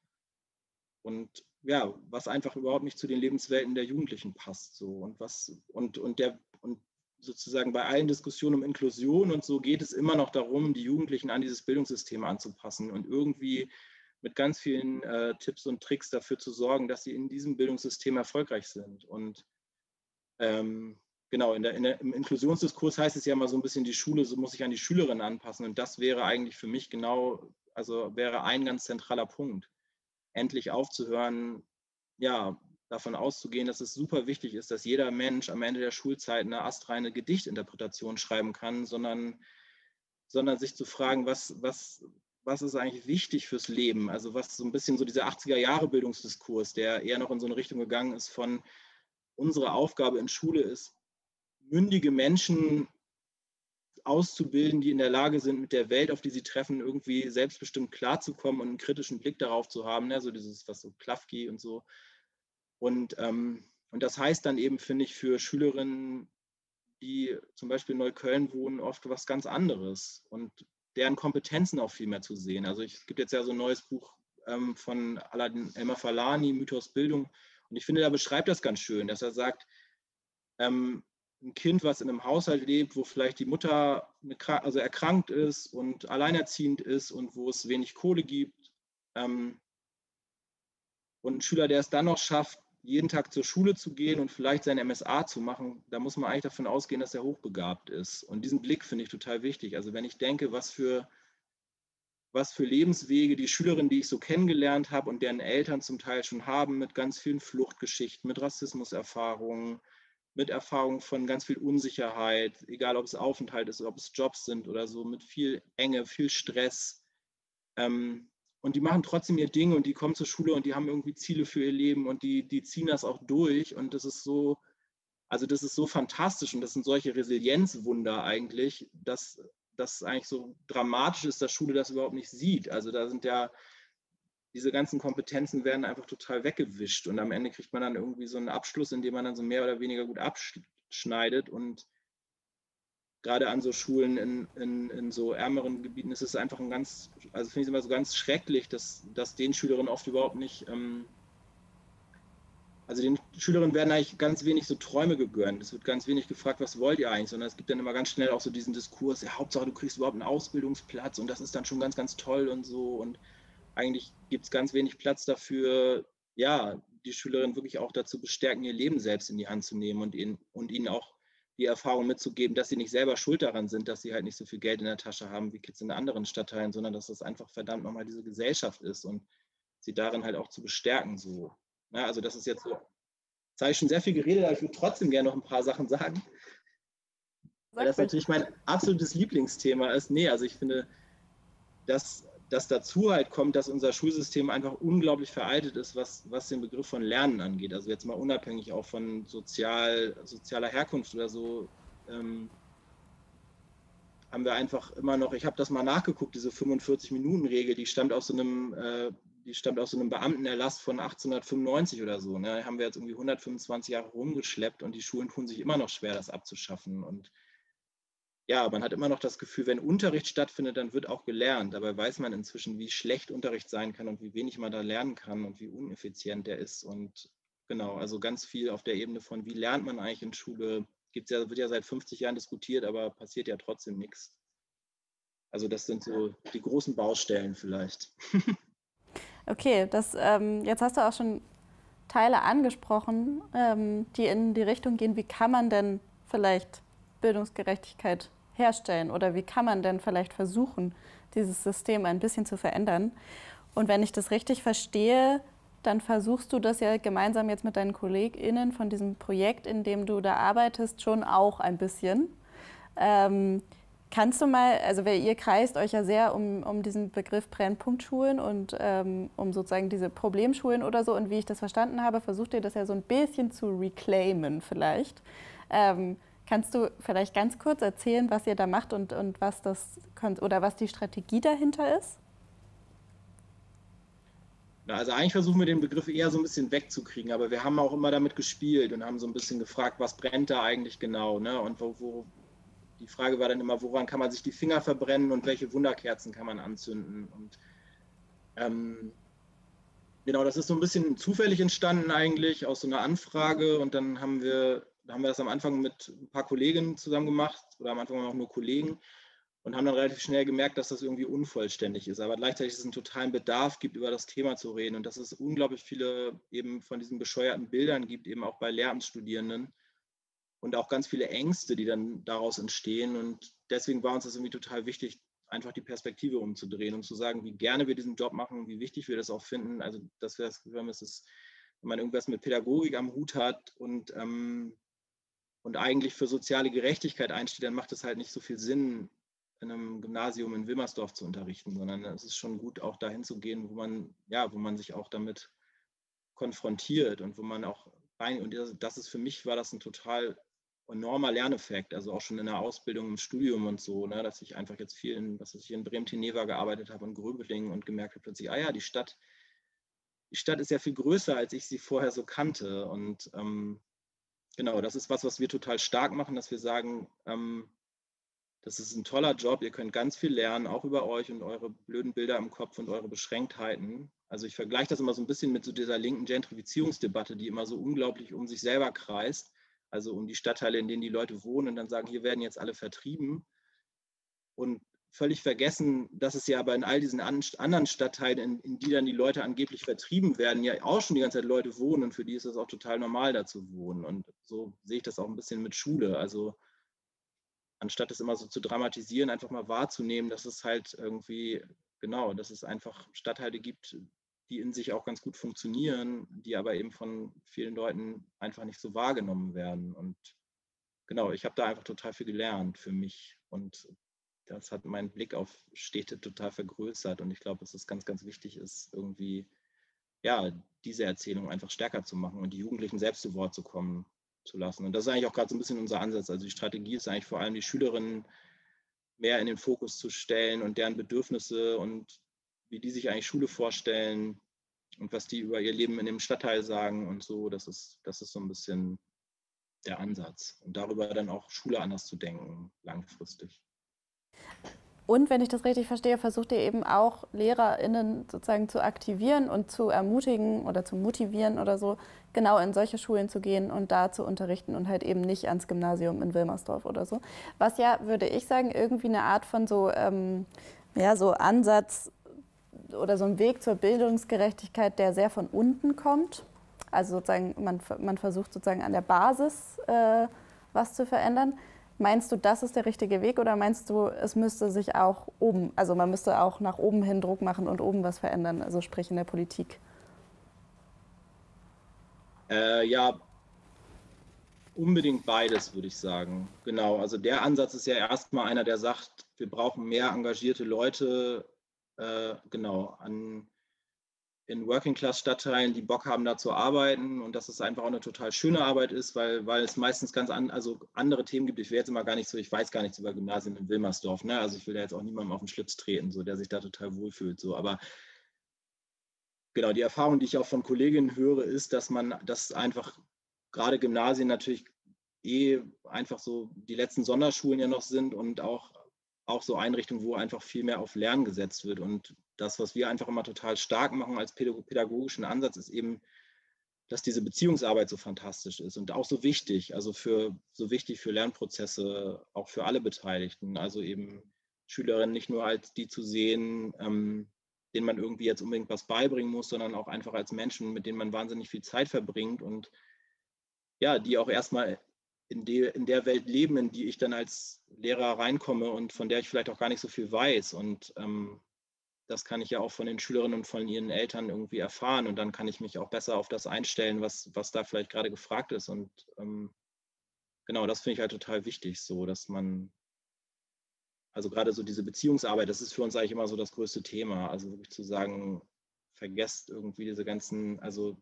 Und ja, was einfach überhaupt nicht zu den Lebenswelten der Jugendlichen passt. So. Und was, und, und der, und sozusagen bei allen Diskussionen um Inklusion und so geht es immer noch darum, die Jugendlichen an dieses Bildungssystem anzupassen und irgendwie mit ganz vielen äh, Tipps und Tricks dafür zu sorgen, dass sie in diesem Bildungssystem erfolgreich sind. Und ähm, genau, in der, in der, im Inklusionsdiskurs heißt es ja immer so ein bisschen, die Schule so muss sich an die Schülerin anpassen. Und das wäre eigentlich für mich genau, also wäre ein ganz zentraler Punkt endlich aufzuhören, ja, davon auszugehen, dass es super wichtig ist, dass jeder Mensch am Ende der Schulzeit eine astreine Gedichtinterpretation schreiben kann, sondern, sondern sich zu fragen, was, was, was ist eigentlich wichtig fürs Leben? Also was so ein bisschen so dieser 80er Jahre Bildungsdiskurs, der eher noch in so eine Richtung gegangen ist von unsere Aufgabe in Schule ist, mündige Menschen auszubilden, die in der Lage sind, mit der Welt, auf die sie treffen, irgendwie selbstbestimmt klarzukommen und einen kritischen Blick darauf zu haben. Ne? So dieses, was so Klafki und so. Und, ähm, und das heißt dann eben, finde ich, für Schülerinnen, die zum Beispiel in Neukölln wohnen, oft was ganz anderes und deren Kompetenzen auch viel mehr zu sehen. Also ich, es gibt jetzt ja so ein neues Buch ähm, von Aladdin Elmar Falani, Mythos Bildung. Und ich finde, er beschreibt das ganz schön, dass er sagt, ähm, ein Kind, was in einem Haushalt lebt, wo vielleicht die Mutter eine, also erkrankt ist und alleinerziehend ist und wo es wenig Kohle gibt. Ähm, und ein Schüler, der es dann noch schafft, jeden Tag zur Schule zu gehen und vielleicht sein MSA zu machen, da muss man eigentlich davon ausgehen, dass er hochbegabt ist. Und diesen Blick finde ich total wichtig. Also wenn ich denke, was für, was für Lebenswege die Schülerinnen, die ich so kennengelernt habe und deren Eltern zum Teil schon haben, mit ganz vielen Fluchtgeschichten, mit Rassismuserfahrungen, mit Erfahrungen von ganz viel Unsicherheit, egal ob es Aufenthalt ist, ob es Jobs sind oder so, mit viel Enge, viel Stress. Ähm, und die machen trotzdem ihr Ding und die kommen zur Schule und die haben irgendwie Ziele für ihr Leben und die, die ziehen das auch durch und das ist so, also das ist so fantastisch und das sind solche Resilienzwunder eigentlich, dass das eigentlich so dramatisch ist, dass Schule das überhaupt nicht sieht. Also da sind ja diese ganzen Kompetenzen werden einfach total weggewischt und am Ende kriegt man dann irgendwie so einen Abschluss, in dem man dann so mehr oder weniger gut abschneidet und gerade an so Schulen in, in, in so ärmeren Gebieten ist es einfach ein ganz, also finde ich es immer so ganz schrecklich, dass, dass den Schülerinnen oft überhaupt nicht, ähm, also den Schülerinnen werden eigentlich ganz wenig so Träume gegönnt. Es wird ganz wenig gefragt, was wollt ihr eigentlich, sondern es gibt dann immer ganz schnell auch so diesen Diskurs, ja, Hauptsache du kriegst überhaupt einen Ausbildungsplatz und das ist dann schon ganz, ganz toll und so. Und eigentlich gibt es ganz wenig Platz dafür, ja, die Schülerinnen wirklich auch dazu bestärken, ihr Leben selbst in die Hand zu nehmen und ihnen, und ihnen auch die Erfahrung mitzugeben, dass sie nicht selber schuld daran sind, dass sie halt nicht so viel Geld in der Tasche haben wie Kids in anderen Stadtteilen, sondern dass das einfach verdammt nochmal diese Gesellschaft ist und sie darin halt auch zu bestärken. So. Ja, also das ist jetzt so, jetzt habe ich schon sehr viel geredet, aber ich würde trotzdem gerne noch ein paar Sachen sagen. Weil das natürlich mein absolutes Lieblingsthema ist. Nee, also ich finde, dass dass dazu halt kommt, dass unser Schulsystem einfach unglaublich veraltet ist, was, was den Begriff von Lernen angeht. Also jetzt mal unabhängig auch von sozial, sozialer Herkunft oder so, ähm, haben wir einfach immer noch, ich habe das mal nachgeguckt, diese 45-Minuten-Regel, die stammt aus so einem, äh, die stammt aus so einem Beamtenerlass von 1895 oder so. Ne? Haben wir jetzt irgendwie 125 Jahre rumgeschleppt und die Schulen tun sich immer noch schwer, das abzuschaffen. Und ja, man hat immer noch das Gefühl, wenn Unterricht stattfindet, dann wird auch gelernt. Dabei weiß man inzwischen, wie schlecht Unterricht sein kann und wie wenig man da lernen kann und wie uneffizient der ist. Und genau, also ganz viel auf der Ebene von, wie lernt man eigentlich in Schule, gibt's ja, wird ja seit 50 Jahren diskutiert, aber passiert ja trotzdem nichts. Also das sind so die großen Baustellen vielleicht. okay, das, ähm, jetzt hast du auch schon Teile angesprochen, ähm, die in die Richtung gehen, wie kann man denn vielleicht Bildungsgerechtigkeit herstellen oder wie kann man denn vielleicht versuchen, dieses System ein bisschen zu verändern? Und wenn ich das richtig verstehe, dann versuchst du das ja gemeinsam jetzt mit deinen KollegInnen von diesem Projekt, in dem du da arbeitest, schon auch ein bisschen. Ähm, kannst du mal, also ihr kreist euch ja sehr um, um diesen Begriff Brennpunktschulen und ähm, um sozusagen diese Problemschulen oder so. Und wie ich das verstanden habe, versucht ihr das ja so ein bisschen zu reclaimen vielleicht. Ähm, Kannst du vielleicht ganz kurz erzählen, was ihr da macht und, und was das oder was die Strategie dahinter ist? Also eigentlich versuchen wir den Begriff eher so ein bisschen wegzukriegen, aber wir haben auch immer damit gespielt und haben so ein bisschen gefragt, was brennt da eigentlich genau, ne? Und wo, wo die Frage war dann immer, woran kann man sich die Finger verbrennen und welche Wunderkerzen kann man anzünden? Und ähm, genau, das ist so ein bisschen zufällig entstanden eigentlich aus so einer Anfrage und dann haben wir haben wir das am Anfang mit ein paar Kolleginnen zusammen gemacht oder am Anfang auch nur Kollegen und haben dann relativ schnell gemerkt, dass das irgendwie unvollständig ist. Aber gleichzeitig ist es einen totalen Bedarf gibt, über das Thema zu reden und dass es unglaublich viele eben von diesen bescheuerten Bildern gibt, eben auch bei Lehramtsstudierenden und auch ganz viele Ängste, die dann daraus entstehen. Und deswegen war uns das irgendwie total wichtig, einfach die Perspektive umzudrehen und zu sagen, wie gerne wir diesen Job machen, wie wichtig wir das auch finden. Also, dass wir das wenn man irgendwas mit Pädagogik am Hut hat und ähm, und eigentlich für soziale Gerechtigkeit einsteht, dann macht es halt nicht so viel Sinn, in einem Gymnasium in Wilmersdorf zu unterrichten, sondern es ist schon gut, auch dahin zu gehen, wo man, ja, wo man sich auch damit konfrontiert und wo man auch rein, und das ist für mich, war das ein total enormer Lerneffekt, also auch schon in der Ausbildung, im Studium und so, ne, dass ich einfach jetzt viel in, was ich in Bremen-Teneva gearbeitet habe und Gröbeling und gemerkt habe plötzlich, ah ja, die Stadt, die Stadt ist ja viel größer, als ich sie vorher so kannte. Und ähm, genau, das ist was, was wir total stark machen, dass wir sagen, ähm, das ist ein toller Job, ihr könnt ganz viel lernen, auch über euch und eure blöden Bilder im Kopf und eure Beschränktheiten. Also ich vergleiche das immer so ein bisschen mit so dieser linken Gentrifizierungsdebatte, die immer so unglaublich um sich selber kreist, also um die Stadtteile, in denen die Leute wohnen und dann sagen, hier werden jetzt alle vertrieben. Und völlig vergessen, dass es ja aber in all diesen anderen Stadtteilen, in, in, die dann die Leute angeblich vertrieben werden, ja auch schon die ganze Zeit Leute wohnen und für die ist es auch total normal, da zu wohnen. Und so sehe ich das auch ein bisschen mit Schule. Also anstatt es immer so zu dramatisieren, einfach mal wahrzunehmen, dass es halt irgendwie, genau, dass es einfach Stadtteile gibt, die in sich auch ganz gut funktionieren, die aber eben von vielen Leuten einfach nicht so wahrgenommen werden. Und genau, ich habe da einfach total viel gelernt für mich und das hat meinen Blick auf Städte total vergrößert und ich glaube, dass es ganz, ganz wichtig ist, irgendwie ja, diese Erzählung einfach stärker zu machen und die Jugendlichen selbst zu Wort zu kommen zu lassen. Und das ist eigentlich auch gerade so ein bisschen unser Ansatz. Also die Strategie ist eigentlich vor allem die Schülerinnen mehr in den Fokus zu stellen und deren Bedürfnisse und wie die sich eigentlich Schule vorstellen und was die über ihr Leben in dem Stadtteil sagen und so. Das ist, das ist so ein bisschen der Ansatz. Und darüber dann auch Schule anders zu denken, langfristig. Und wenn ich das richtig verstehe, versucht ihr eben auch LehrerInnen sozusagen zu aktivieren und zu ermutigen oder zu motivieren oder so, genau in solche Schulen zu gehen und da zu unterrichten und halt eben nicht ans Gymnasium in Wilmersdorf oder so. Was ja, würde ich sagen, irgendwie eine Art von so, ähm, ja, so Ansatz oder so ein Weg zur Bildungsgerechtigkeit, der sehr von unten kommt. Also sozusagen, man, man versucht sozusagen an der Basis äh, was zu verändern. Meinst du, das ist der richtige Weg oder meinst du, es müsste sich auch oben, also man müsste auch nach oben hin Druck machen und oben was verändern, also sprich in der Politik? Äh, ja, unbedingt beides, würde ich sagen. Genau, also der Ansatz ist ja erstmal einer, der sagt, wir brauchen mehr engagierte Leute, äh, genau, an in Working-Class-Stadtteilen, die Bock haben, da zu arbeiten und dass es einfach auch eine total schöne Arbeit ist, weil, weil es meistens ganz an, also andere Themen gibt. Ich will jetzt immer gar nicht so, ich weiß gar nichts über Gymnasien in Wilmersdorf, ne? also ich will da jetzt auch niemandem auf den Schlips treten, so, der sich da total wohlfühlt, so, aber genau, die Erfahrung, die ich auch von Kolleginnen höre, ist, dass man, dass einfach gerade Gymnasien natürlich eh einfach so die letzten Sonderschulen ja noch sind und auch auch so Einrichtungen, wo einfach viel mehr auf Lernen gesetzt wird. Und das, was wir einfach immer total stark machen als pädagogischen Ansatz, ist eben, dass diese Beziehungsarbeit so fantastisch ist und auch so wichtig, also für so wichtig für Lernprozesse, auch für alle Beteiligten. Also eben Schülerinnen nicht nur als die zu sehen, ähm, denen man irgendwie jetzt unbedingt was beibringen muss, sondern auch einfach als Menschen, mit denen man wahnsinnig viel Zeit verbringt und ja, die auch erstmal in, de, in der Welt leben, in die ich dann als Lehrer reinkomme und von der ich vielleicht auch gar nicht so viel weiß. Und ähm, das kann ich ja auch von den Schülerinnen und von ihren Eltern irgendwie erfahren. Und dann kann ich mich auch besser auf das einstellen, was, was da vielleicht gerade gefragt ist. Und ähm, genau, das finde ich halt total wichtig, so dass man, also gerade so diese Beziehungsarbeit, das ist für uns eigentlich immer so das größte Thema. Also wirklich zu sagen, vergesst irgendwie diese ganzen, also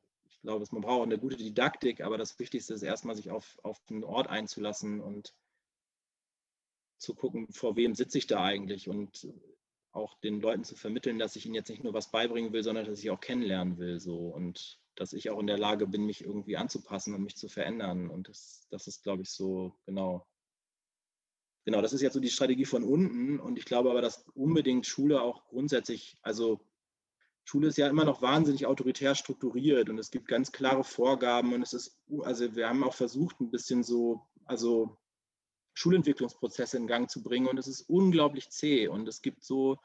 glaube, man braucht eine gute Didaktik, aber das Wichtigste ist erstmal, sich auf, auf einen Ort einzulassen und zu gucken, vor wem sitze ich da eigentlich und auch den Leuten zu vermitteln, dass ich ihnen jetzt nicht nur was beibringen will, sondern dass ich auch kennenlernen will. So und dass ich auch in der Lage bin, mich irgendwie anzupassen und mich zu verändern. Und das, das ist, glaube ich, so genau. Genau, das ist jetzt so die Strategie von unten. Und ich glaube aber, dass unbedingt Schule auch grundsätzlich, also Schule ist ja immer noch wahnsinnig autoritär strukturiert und es gibt ganz klare Vorgaben und es ist, also wir haben auch versucht, ein bisschen so, also Schulentwicklungsprozesse in Gang zu bringen und es ist unglaublich zäh und es gibt so,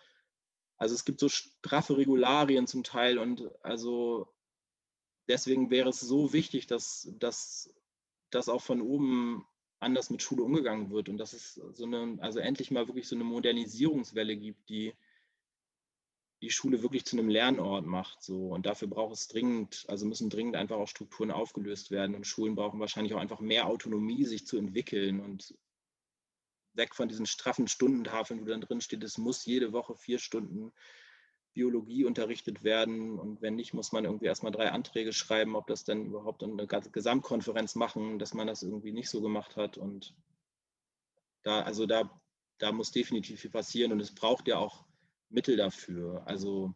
also es gibt so straffe Regularien zum Teil und also deswegen wäre es so wichtig, dass, dass, dass auch von oben anders mit Schule umgegangen wird und dass es so eine, also endlich mal wirklich so eine Modernisierungswelle gibt, die, die Schule wirklich zu einem Lernort macht. So. Und dafür braucht es dringend, also müssen dringend einfach auch Strukturen aufgelöst werden. Und Schulen brauchen wahrscheinlich auch einfach mehr Autonomie, sich zu entwickeln und weg von diesen straffen Stundentafeln, wo dann drin steht, es muss jede Woche vier Stunden Biologie unterrichtet werden. Und wenn nicht, muss man irgendwie erstmal drei Anträge schreiben, ob das dann überhaupt eine Gesamtkonferenz machen, dass man das irgendwie nicht so gemacht hat. Und da, also da, da muss definitiv viel passieren. Und es braucht ja auch Mittel dafür. Also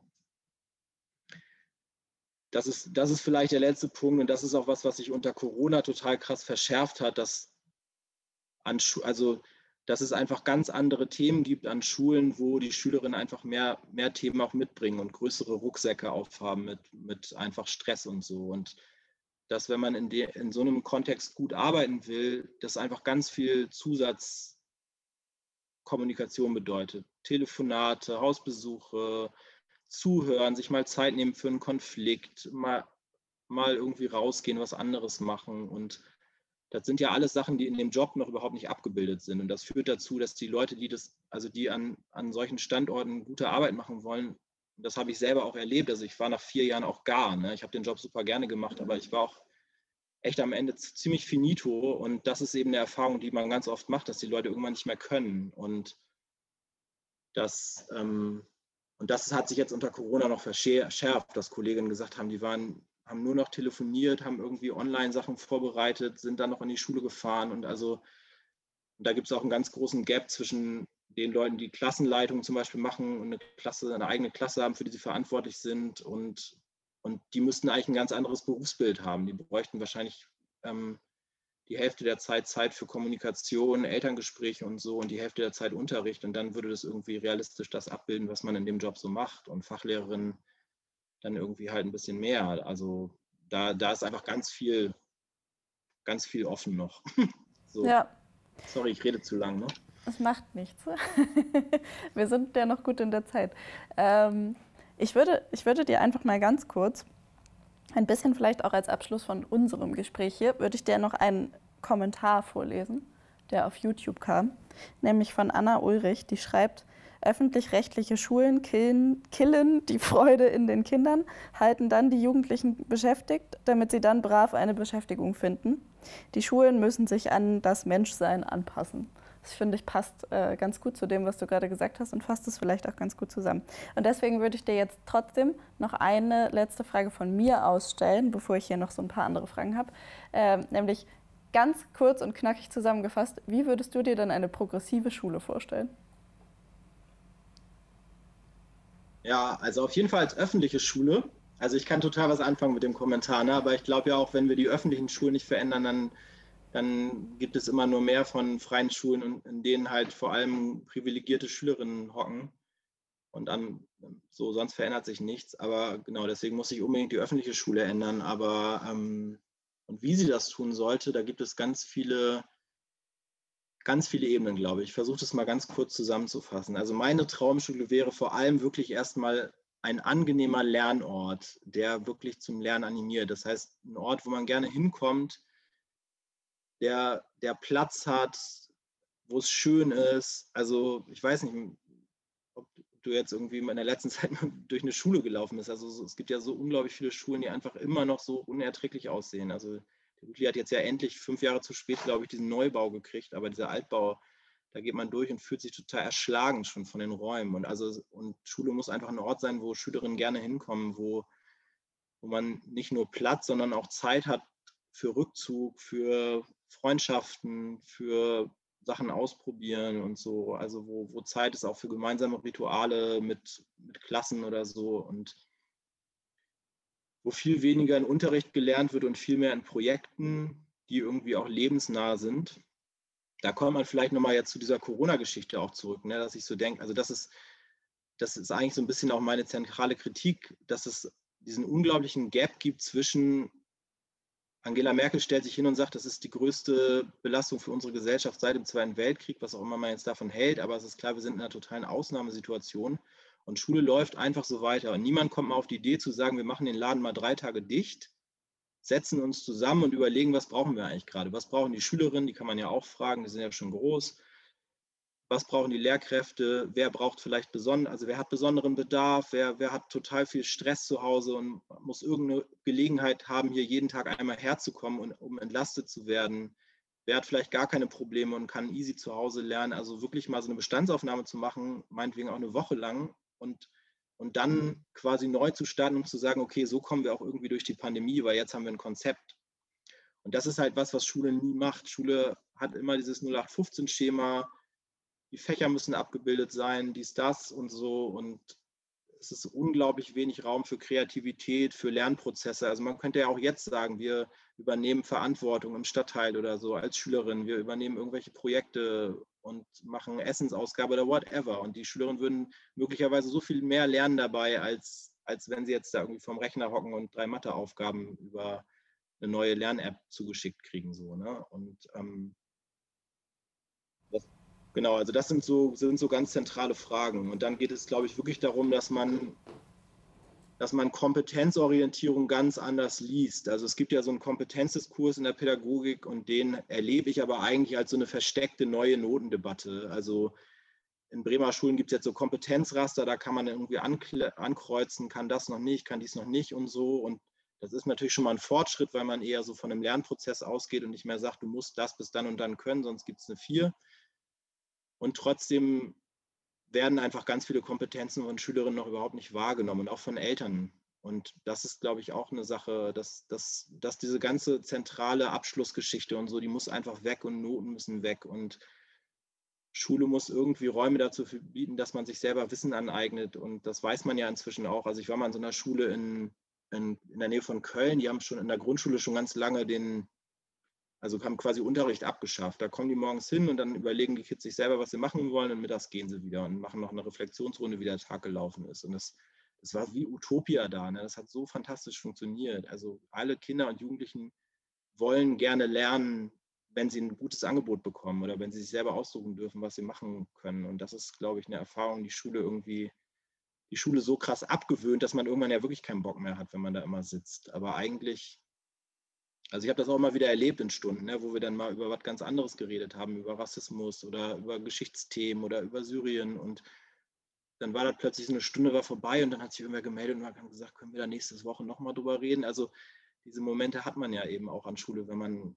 das ist, das ist vielleicht der letzte Punkt und das ist auch was, was sich unter Corona total krass verschärft hat, dass an, also dass es einfach ganz andere Themen gibt an Schulen, wo die Schülerinnen einfach mehr, mehr Themen auch mitbringen und größere Rucksäcke aufhaben mit, mit einfach Stress und so. Und dass, wenn man in, in so einem Kontext gut arbeiten will, das einfach ganz viel Zusatzkommunikation bedeutet. Telefonate, Hausbesuche, Zuhören, sich mal Zeit nehmen für einen Konflikt, mal, mal irgendwie rausgehen, was anderes machen und das sind ja alles Sachen, die in dem Job noch überhaupt nicht abgebildet sind. Und das führt dazu, dass die Leute, die das, also die an, an solchen Standorten gute Arbeit machen wollen, das habe ich selber auch erlebt. Also ich war nach vier Jahren auch gar. Ne? Ich habe den Job super gerne gemacht, aber ich war auch echt am Ende ziemlich finito. Und das ist eben eine Erfahrung, die man ganz oft macht, dass die Leute irgendwann nicht mehr können. Und das, ähm, und das hat sich jetzt unter Corona noch verschärft, dass Kolleginnen gesagt haben, die waren haben nur noch telefoniert, haben irgendwie Online-Sachen vorbereitet, sind dann noch in die Schule gefahren. Und also da gibt es auch einen ganz großen Gap zwischen den Leuten, die Klassenleitung zum Beispiel machen und eine Klasse, eine eigene Klasse haben, für die sie verantwortlich sind. Und, und die müssten eigentlich ein ganz anderes Berufsbild haben. Die bräuchten wahrscheinlich ähm, die Hälfte der Zeit Zeit für Kommunikation, Elterngespräche und so und die Hälfte der Zeit Unterricht. Und dann würde das irgendwie realistisch das abbilden, was man in dem Job so macht. Und Fachlehrerinnen dann irgendwie halt ein bisschen mehr. Also da, da ist einfach ganz viel, ganz viel offen noch. so. Ja. Sorry, ich rede zu lang, ne? Das macht nichts. Wir sind ja noch gut in der Zeit. Ähm, ich, würde, ich würde dir einfach mal ganz kurz, ein bisschen vielleicht auch als Abschluss von unserem Gespräch hier, würde ich dir noch einen Kommentar vorlesen, der auf YouTube kam, nämlich von Anna Ulrich, die schreibt, Öffentlich-rechtliche Schulen killen, killen die Freude in den Kindern, halten dann die Jugendlichen beschäftigt, damit sie dann brav eine Beschäftigung finden. Die Schulen müssen sich an das Menschsein anpassen. Das finde ich passt äh, ganz gut zu dem, was du gerade gesagt hast und fasst es vielleicht auch ganz gut zusammen. Und deswegen würde ich dir jetzt trotzdem noch eine letzte Frage von mir ausstellen, bevor ich hier noch so ein paar andere Fragen habe. Ähm, nämlich ganz kurz und knackig zusammengefasst, wie würdest du dir denn eine progressive Schule vorstellen? Ja, also auf jeden Fall als öffentliche Schule. Also ich kann total was anfangen mit dem Kommentar, ne? aber ich glaube ja auch, wenn wir die öffentlichen Schulen nicht verändern, dann, dann gibt es immer nur mehr von freien Schulen, in denen halt vor allem privilegierte Schülerinnen hocken. Und dann, so, sonst verändert sich nichts. Aber genau, deswegen muss sich unbedingt die öffentliche Schule ändern. Aber ähm, und wie sie das tun sollte, da gibt es ganz viele ganz viele Ebenen, glaube ich. Ich versuche das mal ganz kurz zusammenzufassen. Also meine Traumschule wäre vor allem wirklich erstmal ein angenehmer Lernort, der wirklich zum Lernen animiert. Das heißt, ein Ort, wo man gerne hinkommt, der, der Platz hat, wo es schön ist. Also ich weiß nicht, ob du jetzt irgendwie in der letzten Zeit durch eine Schule gelaufen bist. Also es gibt ja so unglaublich viele Schulen, die einfach immer noch so unerträglich aussehen. Also Rütli hat jetzt ja endlich fünf Jahre zu spät, glaube ich, diesen Neubau gekriegt, aber dieser Altbau, da geht man durch und fühlt sich total erschlagen schon von den Räumen. Und also und Schule muss einfach ein Ort sein, wo Schülerinnen gerne hinkommen, wo, wo man nicht nur Platz, sondern auch Zeit hat für Rückzug, für Freundschaften, für Sachen ausprobieren und so. Also wo, wo Zeit ist auch für gemeinsame Rituale mit, mit Klassen oder so. Und wo viel weniger in Unterricht gelernt wird und viel mehr in Projekten, die irgendwie auch lebensnah sind. Da kommt man vielleicht nochmal jetzt zu dieser Corona-Geschichte auch zurück, ne, dass ich so denke, also das ist, das ist eigentlich so ein bisschen auch meine zentrale Kritik, dass es diesen unglaublichen Gap gibt zwischen Angela Merkel stellt sich hin und sagt, das ist die größte Belastung für unsere Gesellschaft seit dem Zweiten Weltkrieg, was auch immer man jetzt davon hält, aber es ist klar, wir sind in einer totalen Ausnahmesituation. Und Schule läuft einfach so weiter. Und niemand kommt mal auf die Idee zu sagen, wir machen den Laden mal drei Tage dicht, setzen uns zusammen und überlegen, was brauchen wir eigentlich gerade? Was brauchen die Schülerinnen? Die kann man ja auch fragen, die sind ja schon groß. Was brauchen die Lehrkräfte? Wer braucht vielleicht besonders, also wer hat besonderen Bedarf? Wer, wer hat total viel Stress zu Hause und muss irgendeine Gelegenheit haben, hier jeden Tag einmal herzukommen, und, um entlastet zu werden? Wer hat vielleicht gar keine Probleme und kann easy zu Hause lernen? Also wirklich mal so eine Bestandsaufnahme zu machen, meinetwegen auch eine Woche lang und, und dann quasi neu zu starten, um zu sagen, okay, so kommen wir auch irgendwie durch die Pandemie, weil jetzt haben wir ein Konzept. Und das ist halt was, was Schule nie macht. Schule hat immer dieses 0815-Schema, die Fächer müssen abgebildet sein, dies, das und so. Und es ist unglaublich wenig Raum für Kreativität, für Lernprozesse. Also man könnte ja auch jetzt sagen, wir übernehmen Verantwortung im Stadtteil oder so als Schülerin, wir übernehmen irgendwelche Projekte und machen Essensausgabe oder whatever. Und die Schülerinnen würden möglicherweise so viel mehr lernen dabei, als, als wenn sie jetzt da irgendwie vom Rechner hocken und drei Matheaufgaben über eine neue Lern-App zugeschickt kriegen. So, ne? Und ähm, genau, also das sind so, sind so ganz zentrale Fragen. Und dann geht es, glaube ich, wirklich darum, dass man dass man Kompetenzorientierung ganz anders liest. Also es gibt ja so einen Kompetenzdiskurs in der Pädagogik und den erlebe ich aber eigentlich als so eine versteckte neue Notendebatte. Also in Bremer Schulen gibt es jetzt so Kompetenzraster, da kann man irgendwie ankreuzen, kann das noch nicht, kann dies noch nicht und so. Und das ist natürlich schon mal ein Fortschritt, weil man eher so von einem Lernprozess ausgeht und nicht mehr sagt, du musst das bis dann und dann können, sonst gibt es eine 4. Und trotzdem werden einfach ganz viele Kompetenzen von Schülerinnen noch überhaupt nicht wahrgenommen und auch von Eltern. Und das ist, glaube ich, auch eine Sache, dass, dass, dass diese ganze zentrale Abschlussgeschichte und so, die muss einfach weg und Noten müssen weg. Und Schule muss irgendwie Räume dazu bieten, dass man sich selber Wissen aneignet. Und das weiß man ja inzwischen auch. Also ich war mal in so einer Schule in, in, in der Nähe von Köln, die haben schon in der Grundschule schon ganz lange den also haben quasi Unterricht abgeschafft. Da kommen die morgens hin und dann überlegen die Kids sich selber, was sie machen wollen und mittags gehen sie wieder und machen noch eine Reflexionsrunde, wie der Tag gelaufen ist. Und das, das war wie Utopia da. Ne? Das hat so fantastisch funktioniert. Also alle Kinder und Jugendlichen wollen gerne lernen, wenn sie ein gutes Angebot bekommen oder wenn sie sich selber aussuchen dürfen, was sie machen können. Und das ist, glaube ich, eine Erfahrung, die Schule irgendwie, die Schule so krass abgewöhnt, dass man irgendwann ja wirklich keinen Bock mehr hat, wenn man da immer sitzt. Aber eigentlich also ich habe das auch mal wieder erlebt in Stunden, ne, wo wir dann mal über was ganz anderes geredet haben, über Rassismus oder über Geschichtsthemen oder über Syrien. Und dann war das plötzlich so eine Stunde war vorbei und dann hat sich irgendwer gemeldet und hat gesagt, können wir da nächste Woche nochmal drüber reden. Also diese Momente hat man ja eben auch an Schule, wenn man,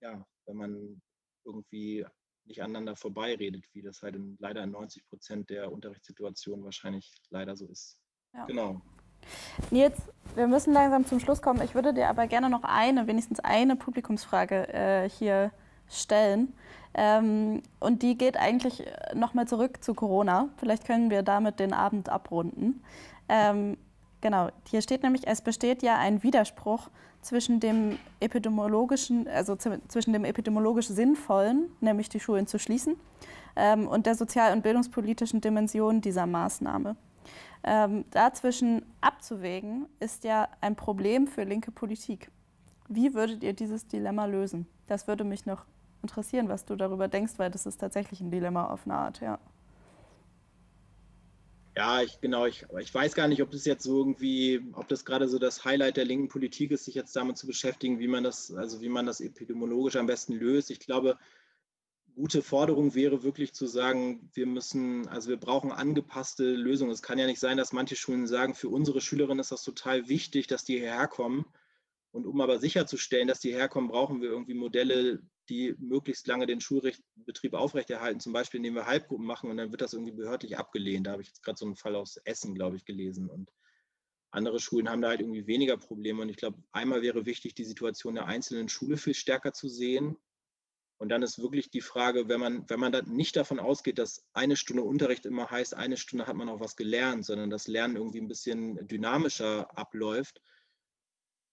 ja, wenn man irgendwie nicht aneinander vorbeiredet, wie das halt in, leider in 90 Prozent der Unterrichtssituationen wahrscheinlich leider so ist. Ja. Genau. Nils, wir müssen langsam zum Schluss kommen. Ich würde dir aber gerne noch eine, wenigstens eine Publikumsfrage äh, hier stellen. Ähm, und die geht eigentlich nochmal zurück zu Corona. Vielleicht können wir damit den Abend abrunden. Ähm, genau, hier steht nämlich, es besteht ja ein Widerspruch zwischen dem epidemiologischen, also zwischen dem epidemiologisch Sinnvollen, nämlich die Schulen zu schließen, ähm, und der sozial- und bildungspolitischen Dimension dieser Maßnahme. Ähm, dazwischen abzuwägen, ist ja ein Problem für linke Politik. Wie würdet ihr dieses Dilemma lösen? Das würde mich noch interessieren, was du darüber denkst, weil das ist tatsächlich ein Dilemma auf eine Art, ja. Ja, ich, genau, ich, ich weiß gar nicht, ob das jetzt so irgendwie, ob das gerade so das Highlight der linken Politik ist, sich jetzt damit zu beschäftigen, wie man das, also wie man das epidemiologisch am besten löst. Ich glaube, gute Forderung wäre wirklich zu sagen, wir müssen, also wir brauchen angepasste Lösungen. Es kann ja nicht sein, dass manche Schulen sagen, für unsere Schülerinnen ist das total wichtig, dass die hierher kommen. Und um aber sicherzustellen, dass die herkommen, brauchen wir irgendwie Modelle, die möglichst lange den Schulbetrieb aufrechterhalten. Zum Beispiel, indem wir Halbgruppen machen und dann wird das irgendwie behördlich abgelehnt. Da habe ich jetzt gerade so einen Fall aus Essen, glaube ich, gelesen. Und andere Schulen haben da halt irgendwie weniger Probleme. Und ich glaube, einmal wäre wichtig, die Situation der einzelnen Schule viel stärker zu sehen und dann ist wirklich die Frage, wenn man, wenn man dann nicht davon ausgeht, dass eine Stunde Unterricht immer heißt, eine Stunde hat man auch was gelernt, sondern das Lernen irgendwie ein bisschen dynamischer abläuft,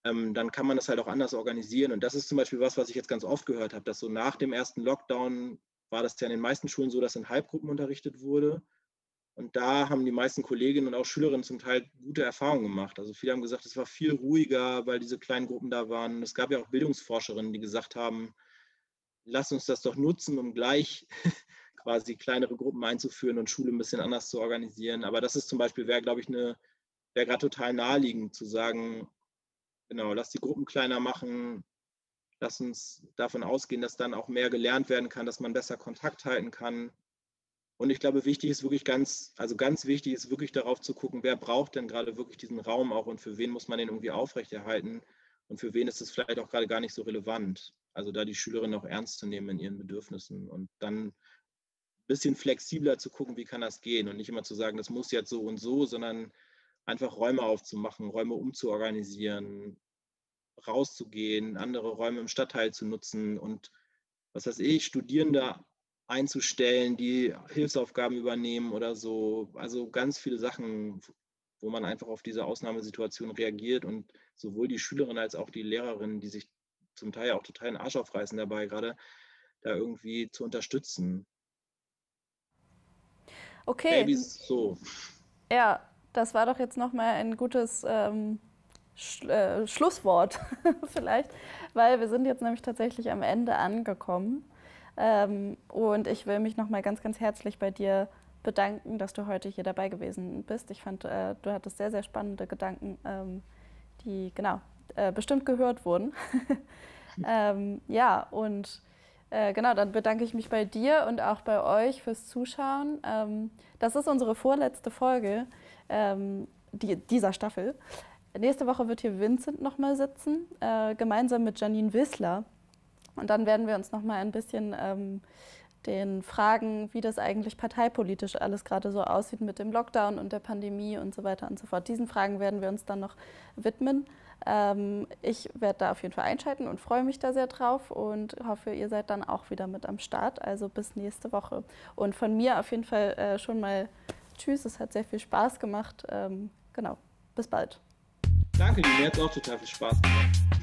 ähm, dann kann man das halt auch anders organisieren. Und das ist zum Beispiel was, was ich jetzt ganz oft gehört habe, dass so nach dem ersten Lockdown war das ja in den meisten Schulen so, dass in Halbgruppen unterrichtet wurde. Und da haben die meisten Kolleginnen und auch Schülerinnen zum Teil gute Erfahrungen gemacht. Also viele haben gesagt, es war viel ruhiger, weil diese kleinen Gruppen da waren. Es gab ja auch Bildungsforscherinnen, die gesagt haben, lass uns das doch nutzen, um gleich quasi kleinere Gruppen einzuführen und Schule ein bisschen anders zu organisieren. Aber das ist zum Beispiel, wäre, glaube ich, eine, wäre gerade total naheliegend zu sagen, genau, lass die Gruppen kleiner machen, lass uns davon ausgehen, dass dann auch mehr gelernt werden kann, dass man besser Kontakt halten kann. Und ich glaube, wichtig ist wirklich ganz, also ganz wichtig ist wirklich darauf zu gucken, wer braucht denn gerade wirklich diesen Raum auch und für wen muss man den irgendwie aufrechterhalten und für wen ist es vielleicht auch gerade gar nicht so relevant. Also da die Schülerinnen auch ernst zu nehmen in ihren Bedürfnissen und dann ein bisschen flexibler zu gucken, wie kann das gehen und nicht immer zu sagen, das muss jetzt so und so, sondern einfach Räume aufzumachen, Räume umzuorganisieren, rauszugehen, andere Räume im Stadtteil zu nutzen und was weiß ich, Studierende einzustellen, die Hilfsaufgaben übernehmen oder so. Also ganz viele Sachen, wo man einfach auf diese Ausnahmesituation reagiert und sowohl die Schülerinnen als auch die Lehrerinnen, die sich zum Teil auch total den Arsch aufreißen dabei, gerade da irgendwie zu unterstützen. Okay. Babys so. Ja, das war doch jetzt nochmal ein gutes ähm, Sch äh, Schlusswort vielleicht, weil wir sind jetzt nämlich tatsächlich am Ende angekommen. Ähm, und ich will mich nochmal ganz, ganz herzlich bei dir bedanken, dass du heute hier dabei gewesen bist. Ich fand, äh, du hattest sehr, sehr spannende Gedanken, ähm, die genau äh, bestimmt gehört wurden. ähm, ja, und äh, genau, dann bedanke ich mich bei dir und auch bei euch fürs Zuschauen. Ähm, das ist unsere vorletzte Folge ähm, die, dieser Staffel. Nächste Woche wird hier Vincent nochmal sitzen, äh, gemeinsam mit Janine Wissler. Und dann werden wir uns nochmal ein bisschen ähm, den Fragen, wie das eigentlich parteipolitisch alles gerade so aussieht mit dem Lockdown und der Pandemie und so weiter und so fort. Diesen Fragen werden wir uns dann noch widmen. Ähm, ich werde da auf jeden Fall einschalten und freue mich da sehr drauf und hoffe, ihr seid dann auch wieder mit am Start. Also bis nächste Woche. Und von mir auf jeden Fall äh, schon mal Tschüss. Es hat sehr viel Spaß gemacht. Ähm, genau. Bis bald. Danke, mir hat es auch total viel Spaß gemacht.